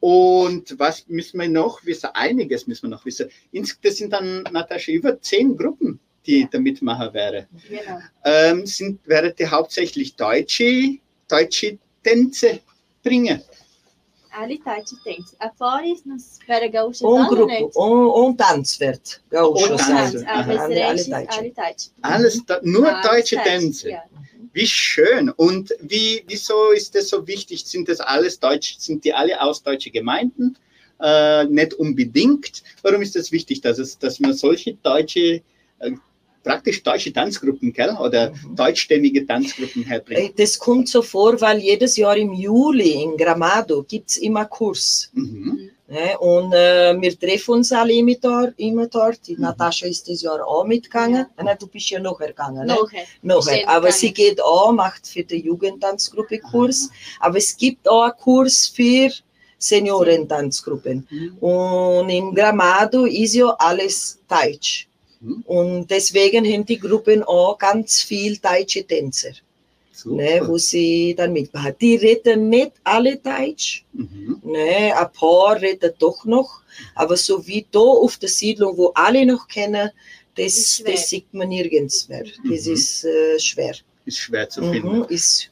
und was müssen wir noch wissen? Einiges müssen wir noch wissen. Ins- Das sind dann, Natascha, über zehn Gruppen, die da mitmachen wären. Genau. Ähm, sind, wären die hauptsächlich deutsche, deutsche Tänze bringen. Alle deutsche Tänze. A Foris nos gaúchos Und Gruppe, und, und Tanz wird. Gaúcho Und sein. Tanz. Aber es Aha. Alle, alle Deutsche. alle deutsche. Alles, nur Alles deutsche Deutsche, Tänze. Ja. Wie schön. Und wie, wieso ist das so wichtig? Sind das alles Deutsch, sind die alle aus deutschen Gemeinden? Äh, nicht unbedingt. Warum ist das wichtig, dass, es, dass man solche deutsche, äh, praktisch deutsche Tanzgruppen, gell? oder Mhm. deutschstämmige Tanzgruppen herbringt? Das kommt so vor, weil jedes Jahr im Juli in Gramado gibt es immer Kurs. Mhm. Ne? Und äh, wir treffen uns alle immer dort. Immer dort. Die Mhm. Natascha ist dieses Jahr auch mitgegangen. Ah, du bist ja nachher gegangen. Ne? Nachher. Bestimmt Aber sie geht auch, macht für die Jugendtanzgruppe Kurs. Aber es gibt auch einen Kurs für Seniorentanzgruppen. Mhm. Und in Gramado ist ja alles Deutsch. Mhm. Und deswegen haben die Gruppen auch ganz viel deutsche Tänzer, Super. ne, wo sie dann mitmachen. Die reden nicht alle Deutsch, Mhm. ne, ein paar reden doch noch, aber so wie da auf der Siedlung, wo alle noch kennen, Das, das sieht man nirgends mehr. Das Mhm. ist äh, schwer. Ist schwer zu finden. Mhm, ist,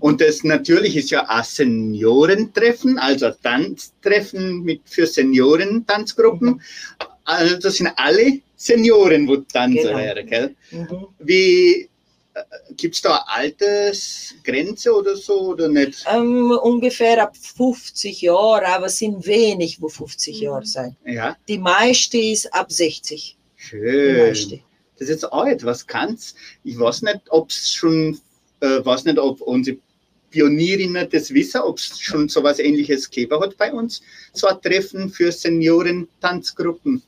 Und das natürlich ist ja ein Seniorentreffen, also Tanztreffen mit für Senioren-Tanzgruppen. Also das sind alle Senioren, wo tanzen Genau. wären, gell? mhm. Wie gibt es da eine Altersgrenze oder so oder nicht? ähm, ungefähr ab 50 Jahren, aber es sind wenig, wo 50 Mhm. Jahre sein. Ja, Die meiste ist ab 60. Die schön. meiste. Das ist jetzt auch etwas ganz. Ich weiß nicht, ob es schon, äh, weiß nicht, ob unsere Pionierinnen das wissen, ob es schon so was ähnliches gegeben hat bei uns. So ein Treffen für Senioren-Tanzgruppen.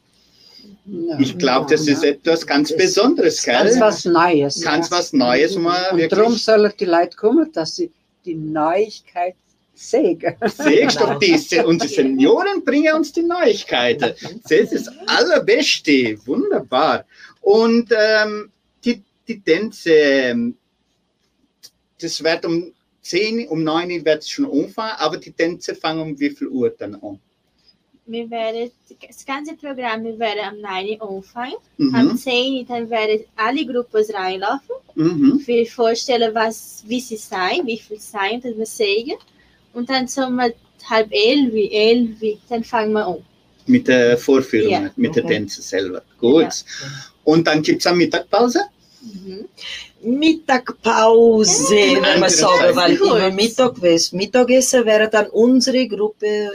Ja. Ich glaube, das Ja, ist etwas ganz Besonderes, Ganz gell? was Neues. Ganz was Neues, man Und darum sollen die Leute kommen, dass sie die Neuigkeit sehen. siehst doch diese. Und die Senioren bringen uns die Neuigkeiten. Das ist das Allerbeste. Wunderbar. Und ähm, die, die Tänze, ähm, das wird um 10, um 9 Uhr wird es schon anfangen, aber die Tänze fangen um wie viel Uhr dann an? Wir werden, das ganze Programm, wir werden am 9 Uhr anfangen. Am Mhm. 10 Uhr dann werden alle Gruppen reinlaufen. Mhm. Wir vorstellen, was, wie sie sein, wie viel sein, das wir sagen. Und dann sind wir halb elf, elf, dann fangen wir an. Mit der Vorführung, Ja. mit der Mhm. Tänze selber. Gut. Ja. Und dann gibt es eine Mittagpause? Mhm. Mittagpause, wenn man sagen, weil immer Mittag ist. Mittagessen wäre dann unsere Gruppe,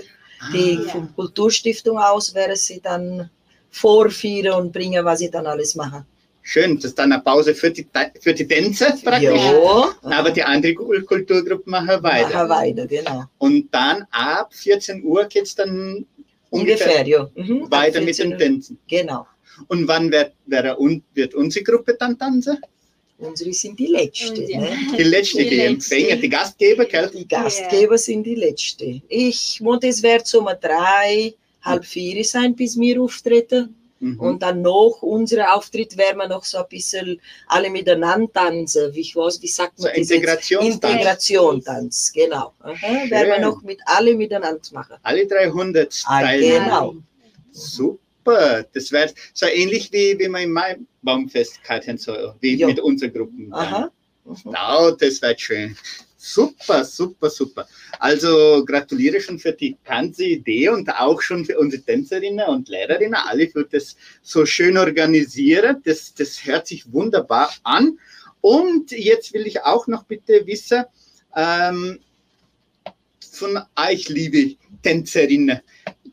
die Ah, ja. von Kulturstiftung aus wäre sie dann vorführen und bringen, was sie dann alles machen. Schön, das ist dann eine Pause für die, für die Tänze praktisch. Ja, Aber die andere Kul- Kulturgruppe machen weiter. Machen weiter, genau. Und dann ab 14 Uhr geht es dann ungefähr, Ungefähr, ja. Mhm, weiter mit 14 den. Tänzen. Genau. Und wann wird, wird unsere Gruppe dann tanzen? Unsere sind die Letzte. Ja. Ne? Die letzte, die, Die Empfänger, letzte. die Gastgeber, gell? Die Gastgeber sind die Letzte. Ich, und es wird so um drei, halb vier sein, bis wir auftreten. Mhm. Und dann noch unser Auftritt werden wir noch so ein bisschen alle miteinander tanzen. Wie ich weiß, wie sagt so man das jetzt? Integrationstanz. Integration Tanz, genau. Aha, werden wir noch mit alle miteinander machen. Alle 300 Ah, Teilnehmer. genau. Super. Das wäre so ähnlich wie, wie wir im Maibaumfest hatten, so wie Ja. mit unseren Gruppen. Aha. Genau, das wird schön. Super, super, super. Also gratuliere schon für die ganze Idee und auch schon für unsere Tänzerinnen und Lehrerinnen, alle für das so schön organisieren. Das, das hört sich wunderbar an. Und jetzt will ich auch noch bitte wissen, ähm, von euch, liebe Tänzerinnen,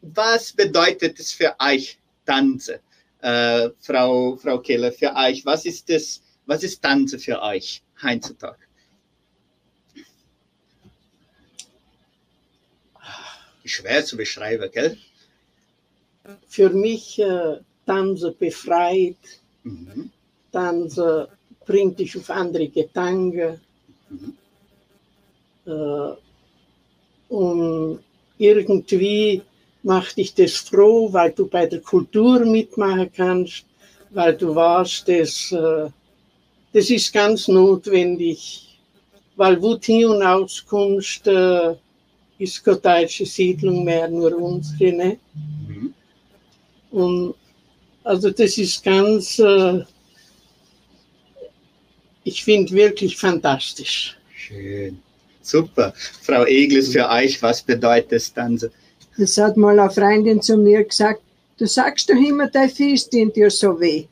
was bedeutet es für euch Tanzen? Äh, Frau, Frau Keller, für euch, was ist das, was ist Tanzen für euch heutzutage? Schwer zu beschreiben, gell? Für mich äh, Tanzen befreit, Mhm. Tanzen bringt dich auf andere Gedanken. Mhm. Äh, und irgendwie macht dich das froh, weil du bei der Kultur mitmachen kannst, weil du weißt, dass, äh, das ist ganz notwendig, weil wo hin und auskommst, äh, ist keine deutsche Siedlung mehr, nur unsere. Ne? Mhm. Und also das ist ganz, äh, ich finde wirklich fantastisch. Schön. Super. Frau Eglis, für euch, was bedeutet das Tanzen? Das hat mal eine Freundin zu mir gesagt, du sagst doch immer, dein Fies tut dir so weh.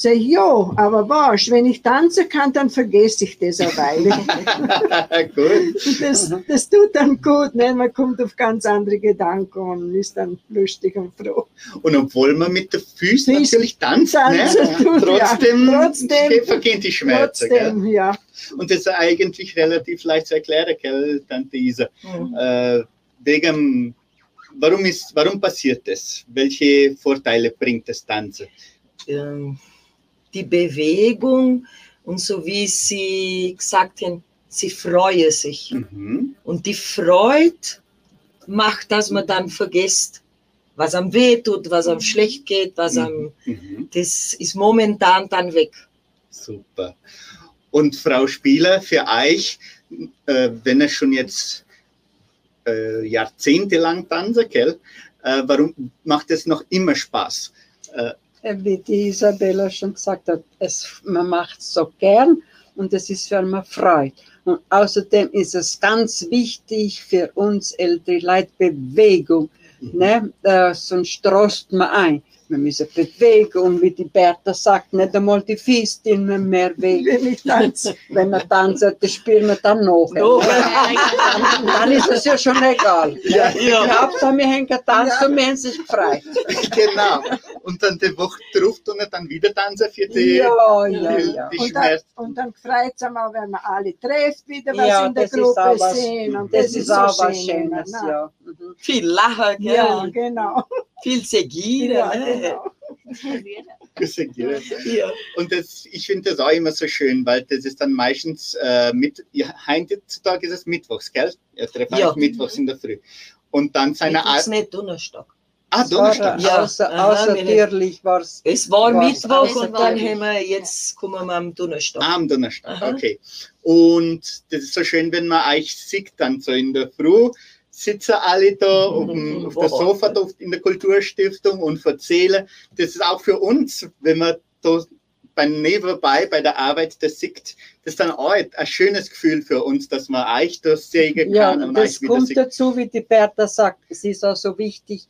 Sag ich, ja, aber was, wenn ich tanzen kann, dann vergesse ich das eine Weile. Gut. Das, das tut dann gut, ne? man kommt auf ganz andere Gedanken und ist dann lustig und froh. Und obwohl man mit den Füßen Füßen natürlich tanzt, tanzen ne? tut, ja. trotzdem, Trotzdem- vergehen die Schmerzen. Gell? Trotzdem, ja. Und das ist eigentlich relativ leicht zu erklären, gell, Tante Isa. Mhm. Äh, wegen, warum, ist, warum passiert das? Welche Vorteile bringt das Tanzen? ähm, die Bewegung und so wie Sie gesagt haben, sie freuen sich. Mhm. Und die Freude macht, dass man dann vergisst, was am weh tut, was am schlecht geht, was am, Mhm. das ist momentan dann weg. Super. Und Frau Spieler, für euch, äh, wenn es schon jetzt äh, jahrzehntelang tanzen, gell, äh, warum macht es noch immer Spaß? Äh, äh, wie die Isabella schon gesagt hat, es, man macht es so gern und es ist für eine Freude. Und außerdem ist es ganz wichtig für uns ältere Leute Bewegung. Ne? Äh, sonst trost man ein. Wir müssen bewegen und wie die Bertha sagt, nicht einmal die Füße immer mehr weh. Wenn ich tanze. Wenn wir tanzen, das spielen wir dann noch. Noch. Dann, dann ist es ja schon egal. Ja, ja. Hauptsache, wir haben getanzt und wir haben sich gefreut. genau. Und dann die Woche drauf tun wir dann wieder tanzen für die, Ja, ja, die, ja. die Und dann, und dann freut es auch, wenn man alle trifft, wieder was Ja, in der ist Gruppe sehen. Und Das das, ist so auch was schön Schönes, ne? ja. Mhm. Viel Lachen, gell? Ja, genau. Viel Segieren. Ja, ne? genau. Ja. Und das, ich finde das auch immer so schön, weil das ist dann meistens äh, mit, ja, heutzutage ist es Mittwochs, gell? Er trefft Ja. Mittwochs in der Früh. Und dann seine Mittwochs Ar- nicht Donnerstag. Ah, Es war, Donnerstag. Ja, außer, aha, war es. Es war? Mittwoch und dann haben wir, jetzt kommen wir am Donnerstag. Ah, am Donnerstag, Aha. okay. Und das ist so schön, wenn man euch sieht, dann so in der Früh sitzen alle da auf, dem, auf der Sofa da in der Kulturstiftung und erzählen. Das ist auch für uns, wenn man da beim Nebenbei bei der Arbeit das sieht, das ist dann auch ein schönes Gefühl für uns, dass man euch das sehen Ja, kann und das kommt dazu, wie die Bertha sagt. Es ist auch so wichtig,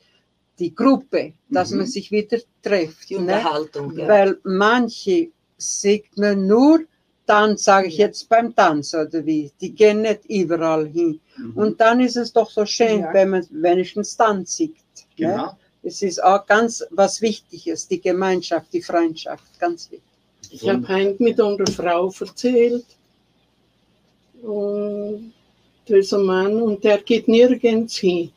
die Gruppe, dass Mhm. man sich wieder trifft. Die Ne? Unterhaltung. Ja. Weil manche sieht man nur, dann sage ich jetzt beim Tanz oder wie, die gehen nicht überall hin. Mhm. Und dann ist es doch so schön, Ja. wenn man wenigstens dann sieht. Ne? genau. Es ist auch ganz was Wichtiges, die Gemeinschaft, die Freundschaft, ganz wichtig. Ich habe heint mit einer Frau erzählt. Und da ist ein Mann und der geht nirgends hin.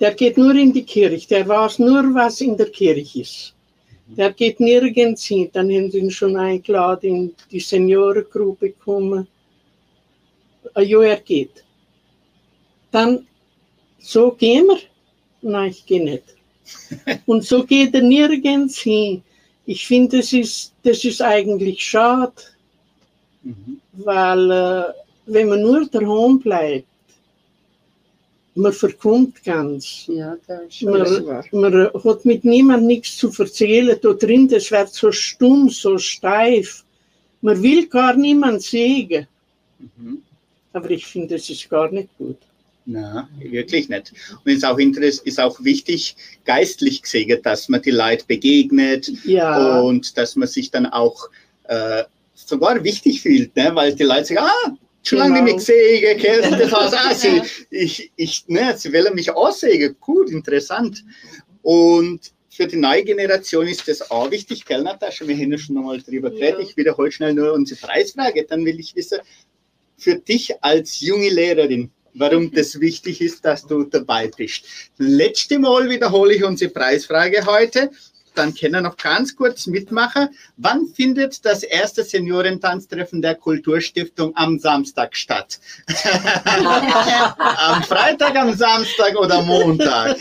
Der geht nur in die Kirche. Der weiß nur, was in der Kirche ist. Der geht nirgends hin. Dann haben sie ihn schon eingeladen in die Seniorengruppe kommen. Ah, Ja, er geht. Dann, so gehen wir. Nein, ich gehe nicht. Und so geht er nirgends hin. Ich finde, das ist, das ist eigentlich schade, Mhm. weil äh, wenn man nur daheim bleibt, man verkommt ganz. Ja, das ist schon Man, wahr. man hat mit niemandem nichts zu erzählen. Da drin, das wird so stumm, so steif. Man will gar niemand sehen. Mhm. Aber ich finde, das ist gar nicht gut. Na, wirklich nicht. Und es ist auch, interess ist auch wichtig, geistlich gesehen, dass man die Leute begegnet Ja, und dass man sich dann auch äh, sogar wichtig fühlt, ne? weil die Leute sagen, ah, schon lange Genau. nicht gesehen, gell? das war's, ah, sie, ich, ich, ne, sie wollen mich aussehen, gut, interessant. Und für die neue Generation ist das auch wichtig, gell, Natascha? Wir haben ja schon nochmal drüber Ja. geredet. Ich wiederhole schnell nur unsere Preisfrage, dann will ich wissen, für dich als junge Lehrerin, warum das wichtig ist, dass du dabei bist. Letzte Mal wiederhole ich unsere Preisfrage heute. Dann können noch ganz kurz mitmachen. Wann findet das erste Seniorentanztreffen der Kulturstiftung am Samstag statt? am Freitag, am Samstag oder Montag?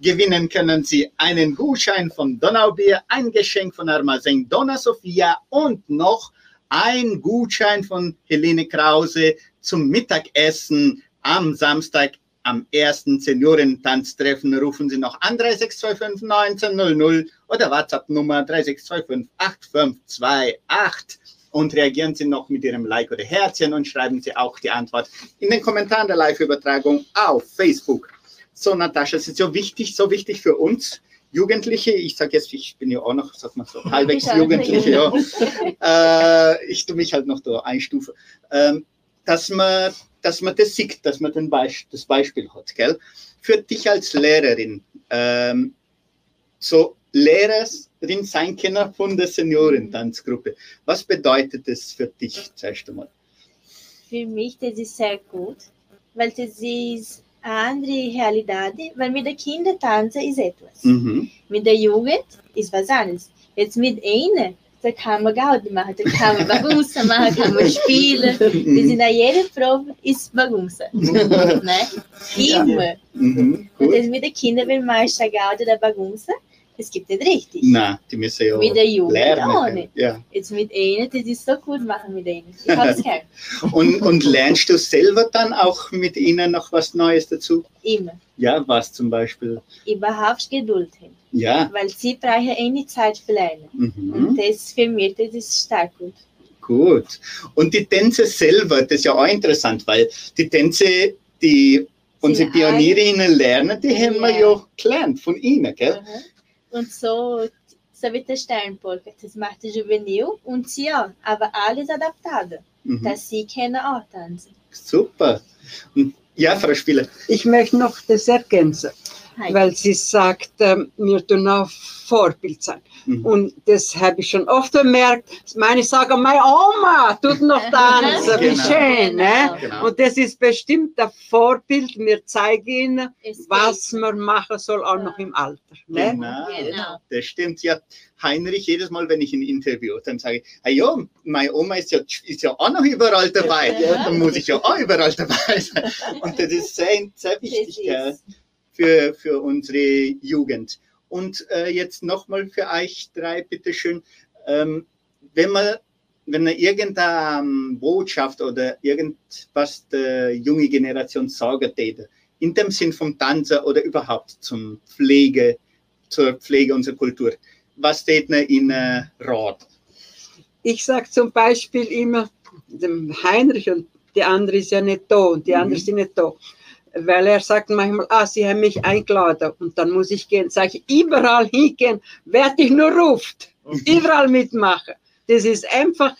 Gewinnen können Sie einen Gutschein von Donaubier, ein Geschenk von Armazeng Donna Sophia und noch ein Gutschein von Helene Krause zum Mittagessen am Samstag am ersten Seniorentanztreffen. Rufen Sie noch an 3625 1900 oder WhatsApp-Nummer 3625 8528 und reagieren Sie noch mit Ihrem Like oder Herzchen und schreiben Sie auch die Antwort in den Kommentaren der Live-Übertragung auf Facebook. So, Natascha, es ist so wichtig, so wichtig für uns Jugendliche. Ich sage jetzt, ich bin ja auch noch, sag mal so, halbwegs. Jugendliche, ja. Äh, ich tue mich halt noch da einstufen. Ähm, dass man, dass man das sieht, dass man den Beis das Beispiel hat, gell? Für dich als Lehrerin, ähm, so Lehrerin sein können von der Seniorentanzgruppe. Was bedeutet das für dich zuerst einmal? Für mich das ist sehr gut, weil das ist eine andere Realidade, weil mit den Kindern tanzen ist etwas. Mhm. Mit der Jugend ist was anderes. Jetzt mit ihnen, da kann man Gaudi machen, da kann man Bagunça machen, kann man spielen. Wir sind an jeder Probe ist Bagunça. ne? Immer. Mhm. Und Gut. das mit den Kindern, wenn man ist Gaudi oder Bagunça, es gibt nicht richtig. Na, die müssen ja Mit der Jugend lernen. auch nicht. Ja. Jetzt mit ihnen, das ist so gut machen mit ihnen. Ich hab's gern. Und, und lernst du selber dann auch mit ihnen noch was Neues dazu? Immer. Ja, was zum Beispiel? Überhaupt Geduld haben. Ja. Weil sie brauchen eine Zeit für Lernen. Mhm. Und das für mich, das ist stark gut. Gut. Und die Tänze selber, das ist ja auch interessant, weil die Tänze, die unsere Pionierinnen lernen, die haben wir Ja. ja gelernt von ihnen, gell? Mhm. Und so, so wie der Sternpolka, das macht der Juvenil und sie auch. Aber alles adaptado, Mhm. dass sie können auch tanzen. Super. Und, ja, Frau Spieler. Ich möchte noch das ergänzen. Weil sie sagt, ähm, wir tun auch Vorbild sein. Mhm. Und das habe ich schon oft bemerkt. Meine sagen, meine Oma tut noch tanzen, wie Genau. schön. Ne? Genau. Und das ist bestimmt ein Vorbild. Wir zeigen ihnen, was man machen soll, auch noch im Alter. Ne? Genau. Genau. Das stimmt. Ja, Heinrich, jedes Mal, wenn ich ihn interview, dann sage ich, ah ja, meine Oma ist ja, ist ja auch noch überall dabei. Ja. Dann muss ich ja auch überall dabei sein. Und das ist sehr, sehr Das wichtig für, für unsere Jugend. Und äh, jetzt nochmal für euch drei, bitteschön. Ähm, wenn man wenn er irgendeine Botschaft oder irgendwas der junge Generation sagen täte, in dem Sinn vom Tanzen oder überhaupt zum Pflege, zur Pflege unserer Kultur, was täte er ihnen raten? Ich sage zum Beispiel immer, dem Heinrich und die andere ist ja nicht da und die Mhm. andere sind nicht da. Weil er sagt manchmal, ah, sie haben mich eingeladen und dann muss ich gehen. Sage ich, überall hingehen, wer dich nur ruft, überall mitmachen. Das ist einfach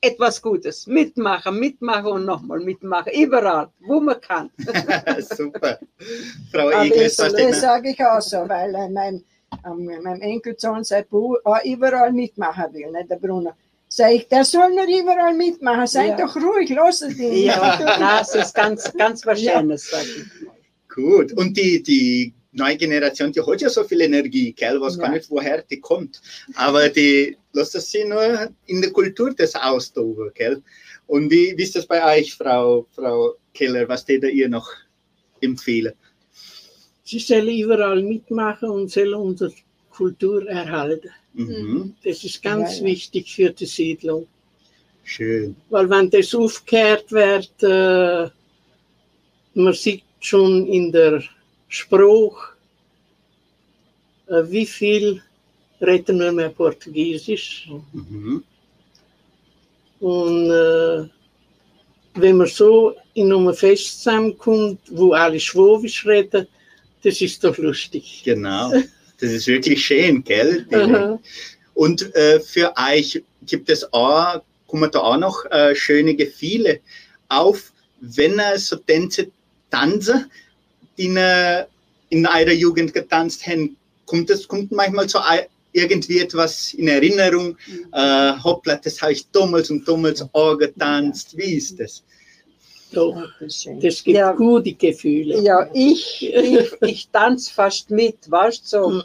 etwas Gutes. Mitmachen, mitmachen und nochmal mitmachen. Überall, wo man kann. Super. Frau Egles, das, das sage ich auch so, weil äh, mein, ähm, mein Enkelsohn sein Bub auch überall mitmachen will, ne, der Bruno. Sag ich, der soll nur überall mitmachen, seid Ja. doch ruhig, lasst ihn. Ja, das ist ganz, ganz was Schönes, ich. Gut. Und die, die neue Generation, die hat ja so viel Energie, gell? Was Ja. gar nicht, woher die kommt. Aber die lässt das sie nur in der Kultur das austoben, gell? Und wie, wie ist das bei euch, Frau, Frau Keller? Was täte ihr noch empfehlen? Sie sollen überall mitmachen und sollen unsere Kultur erhalten. Mhm. Das ist ganz Ja, ja. wichtig für die Siedlung. Schön. Weil wenn das aufgekehrt wird, äh, man sieht schon in der Spruch, äh, wie viel reden wir mehr Portugiesisch. Mhm. Und äh, wenn man so in einem Fest zusammenkommt, wo alle Schwobisch reden, das ist doch lustig. Genau. Das ist wirklich schön, gell? Aha. Und äh, für euch gibt es auch, kommen da auch noch äh, schöne Gefühle auf, wenn ihr so Tänze tanzen, die ihr in eurer Jugend getanzt haben. Kommt das kommt manchmal so irgendwie etwas in Erinnerung? Äh, hoppla, das habe ich damals und damals auch getanzt. Wie ist das? Doch, Das gibt Ja. gute Gefühle. Ja, ich, ich, ich tanze fast mit, weißt du, so. Mhm.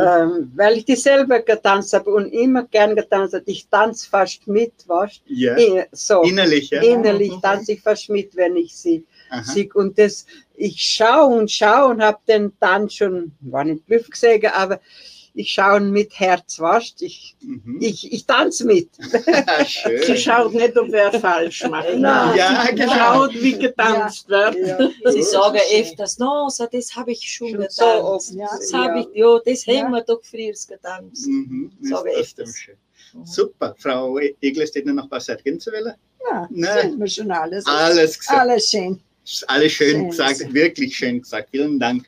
Ähm, weil ich die selber getanzt habe und immer gern getanzt habe. Ich tanze fast mit, weißt Ja. du? So. Innerlich, ja. Innerlich tanze ich fast mit, wenn ich sie sehe. Und das, ich schaue und schaue und habe den Tanz schon, war nicht Glück gesehen, aber ich schaue mit Herz, weißt du? Ich, Mhm. ich, ich tanze mit. Sie schaut nicht, ob wer falsch macht. Nein. Ja, Sie genau. schaut, wie getanzt wird. Ja. Sie sagen öfters, no, so, das habe ich schon, Schon getanzt. so oft. Ja. Das habe ich, ja, das Ja. haben wir doch früher getanzt. Mhm. Sage schön. Super. Frau Egles, steht noch was ergänzen wollen? Ja, Nein. sind wir schon alles. Alles gesagt. Alles schön. Alles schön Schön. gesagt, wirklich schön gesagt. Vielen Dank.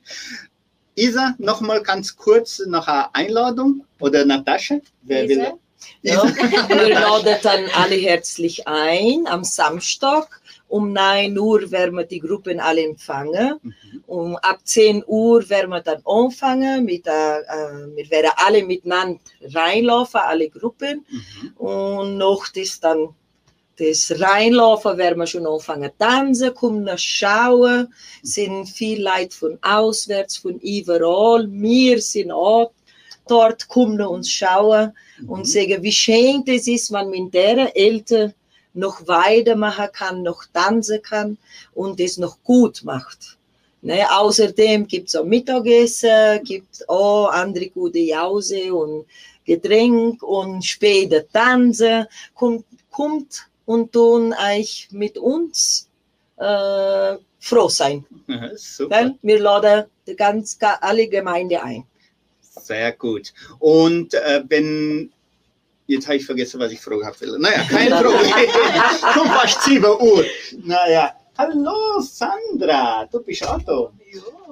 Isa, nochmal ganz kurz noch eine Einladung oder Natascha? Wer will? Isa? Ja, wir laden dann alle herzlich ein am Samstag. Um 9 Uhr werden wir die Gruppen alle empfangen. Mhm. Um ab 10 Uhr werden wir dann anfangen. Mit, äh, äh, wir werden alle miteinander reinlaufen, alle Gruppen. Mhm. Und noch das dann das Reinlaufen werden wir schon anfangen tanzen, kommen noch schauen, sind viel Leute von auswärts, von überall. Wir sind auch dort, kommen uns schauen und sagen, wie schön das ist, wenn man mit der Eltern noch weitermachen kann, noch tanzen kann und das noch gut macht. Ne, außerdem gibt es auch Mittagessen, gibt auch andere gute Jause und Getränk und später Tanzen. Kommt, kommt und tun euch mit uns äh, froh sein. Super. Wir laden die ganz, alle Gemeinde ein. Sehr gut. Und äh, wenn. Jetzt habe ich vergessen, was ich fragen will. Naja, kein Problem. Komm fast 7 Uhr. Naja. Hallo Sandra, du bist auch da.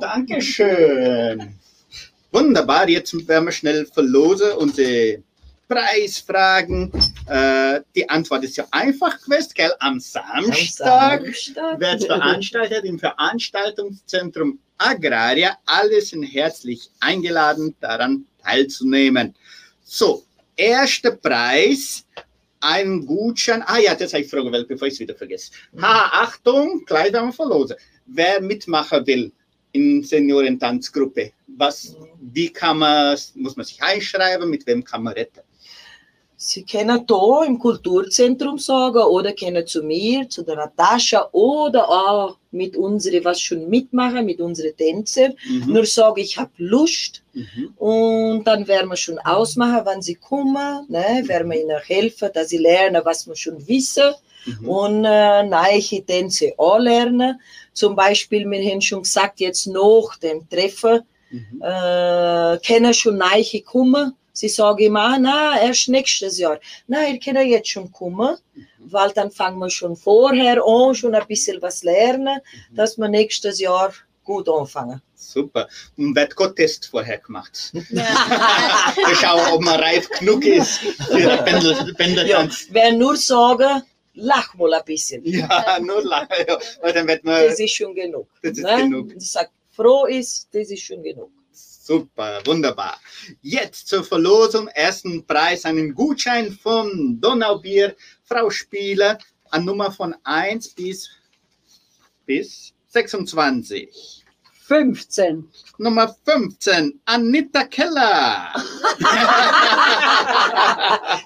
Dankeschön. Wunderbar, jetzt werden wir schnell verlosen unsere Preisfragen. Äh, die Antwort ist ja einfach gewesen, gell? Am Samstag Samstag. wird veranstaltet im Veranstaltungszentrum Agraria. Alle sind herzlich eingeladen, daran teilzunehmen. So, erster Preis, ein Gutschein. Ah ja, das habe ich wollen, bevor ich es wieder vergesse. Ha, Achtung, gleich werden wir verlosen. Wer mitmachen will in Seniorentanzgruppe, was, wie kann man, muss man sich einschreiben, mit wem kann man retten? Sie können da im Kulturzentrum sagen oder können zu mir, zu der Natascha oder auch mit unseren, was schon mitmachen, mit unseren Tänzern. Mhm. Nur sagen, ich habe Lust Mhm. und dann werden wir schon ausmachen, wann sie kommen, ne? werden wir ihnen helfen, dass sie lernen, was wir schon wissen Mhm. und äh, neue Tänze auch lernen. Zum Beispiel, wir haben schon gesagt, jetzt nach dem Treffen, Mhm. äh, können schon neue kommen. Sie sagen immer, na, erst nächstes Jahr. Nein, ihr könnt jetzt schon kommen, weil dann fangen wir schon vorher an, schon ein bisschen was lernen, dass wir nächstes Jahr gut anfangen. Super. Und wird Gott-Test vorher gemacht. Ja. Wir schauen, ob man reif genug ist für den Pendel, Pendeltanz. Wer nur sagen, lach mal ein bisschen. Ja, nur lachen. Ja. Weil dann wird man Das ist schon genug. Das ist ne? genug. Ich sag, froh ist, das ist schon genug. Super, wunderbar. Jetzt zur Verlosung. Ersten Preis einen Gutschein vom Donaubier. Frau Spieler an Nummer von 1 bis, bis 26. 15. Nummer 15, Anita Keller.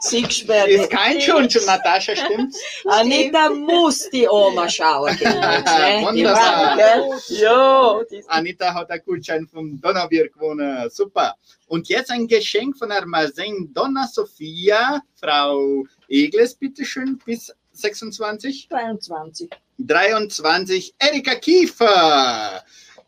Sie gesperrt. Ist kein Schund schon, Natascha, stimmt's? Anita muss die Oma schauen. ne? Wunderbar. Die Anita hat einen Gutschein vom Donaubier gewonnen. Super. Und jetzt ein Geschenk von Armazen Donna Sophia. Frau Egles, bitteschön, bis 26. 23. 23. Erika Kiefer.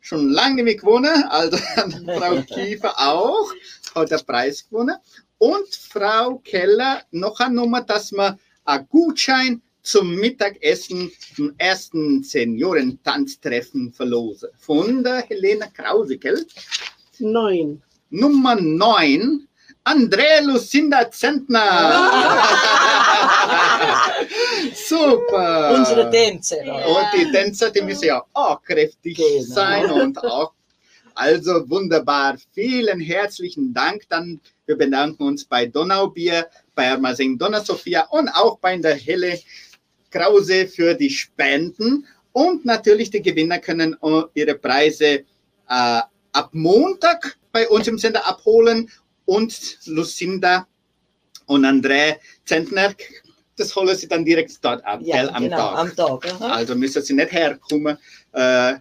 Schon lange nicht gewonnen. Also Frau Kiefer auch. Hat der Preis gewonnen. Und Frau Keller noch eine Nummer, dass man einen Gutschein zum Mittagessen zum ersten Seniorentanztreffen verlosen. Von der Helena Krause, gell? Neun. Nummer 9, Andrea Lucinda Zentner. Super. Unsere Tänzer. Und die Tänzer, die müssen ja auch kräftig Genau. sein und auch. Also wunderbar. Vielen herzlichen Dank. Dann wir bedanken uns bei Donaubier, bei Armazing Donna Sophia und auch bei der Helle Krause für die Spenden. Und natürlich die Gewinner können ihre Preise äh, ab Montag bei uns im Sender abholen. Und Lucinda und André Zentner, das holen sie dann direkt dort ab, Ja, gell, am genau, Tag. am Tag. Also müssen Sie nicht herkommen, äh,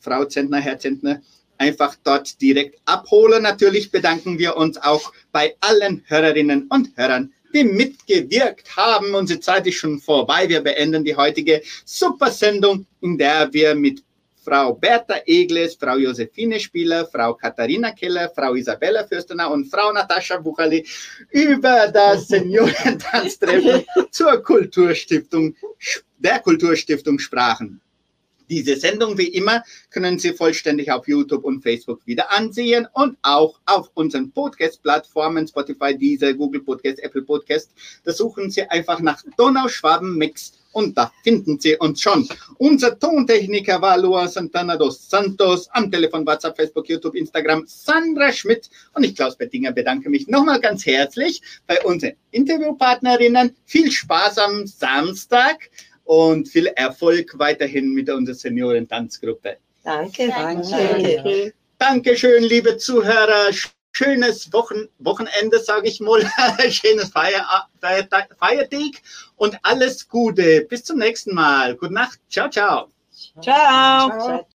Frau Zentner, Herr Zentner, einfach dort direkt abholen. Natürlich bedanken wir uns auch bei allen Hörerinnen und Hörern, die mitgewirkt haben. Unsere Zeit ist schon vorbei. Wir beenden die heutige Supersendung, in der wir mit Frau Bertha Egles, Frau Josephine Spieler, Frau Katharina Keller, Frau Isabella Fürstener und Frau Natascha Buchali über das Seniorentanztreffen zur Kulturstiftung, der Kulturstiftung sprachen. Diese Sendung, wie immer, können Sie vollständig auf YouTube und Facebook wieder ansehen und auch auf unseren Podcast-Plattformen Spotify, Deezer, Google Podcast, Apple Podcast. Da suchen Sie einfach nach Donauschwaben Mix und da finden Sie uns schon. Unser Tontechniker war Lua Santana dos Santos, am Telefon, WhatsApp, Facebook, YouTube, Instagram, Sandra Schmidt und ich, Klaus Bettinger, bedanke mich nochmal ganz herzlich bei unseren Interviewpartnerinnen. Viel Spaß am Samstag und viel Erfolg weiterhin mit unserer Seniorentanzgruppe. Danke, Danke. danke. Danke. Dankeschön, liebe Zuhörer. Schönes Wochen Wochenende, sage ich mal. Schönes Feier Feiertag Feiertag und alles Gute. Bis zum nächsten Mal. Gute Nacht. Ciao, ciao. Ciao. Ciao.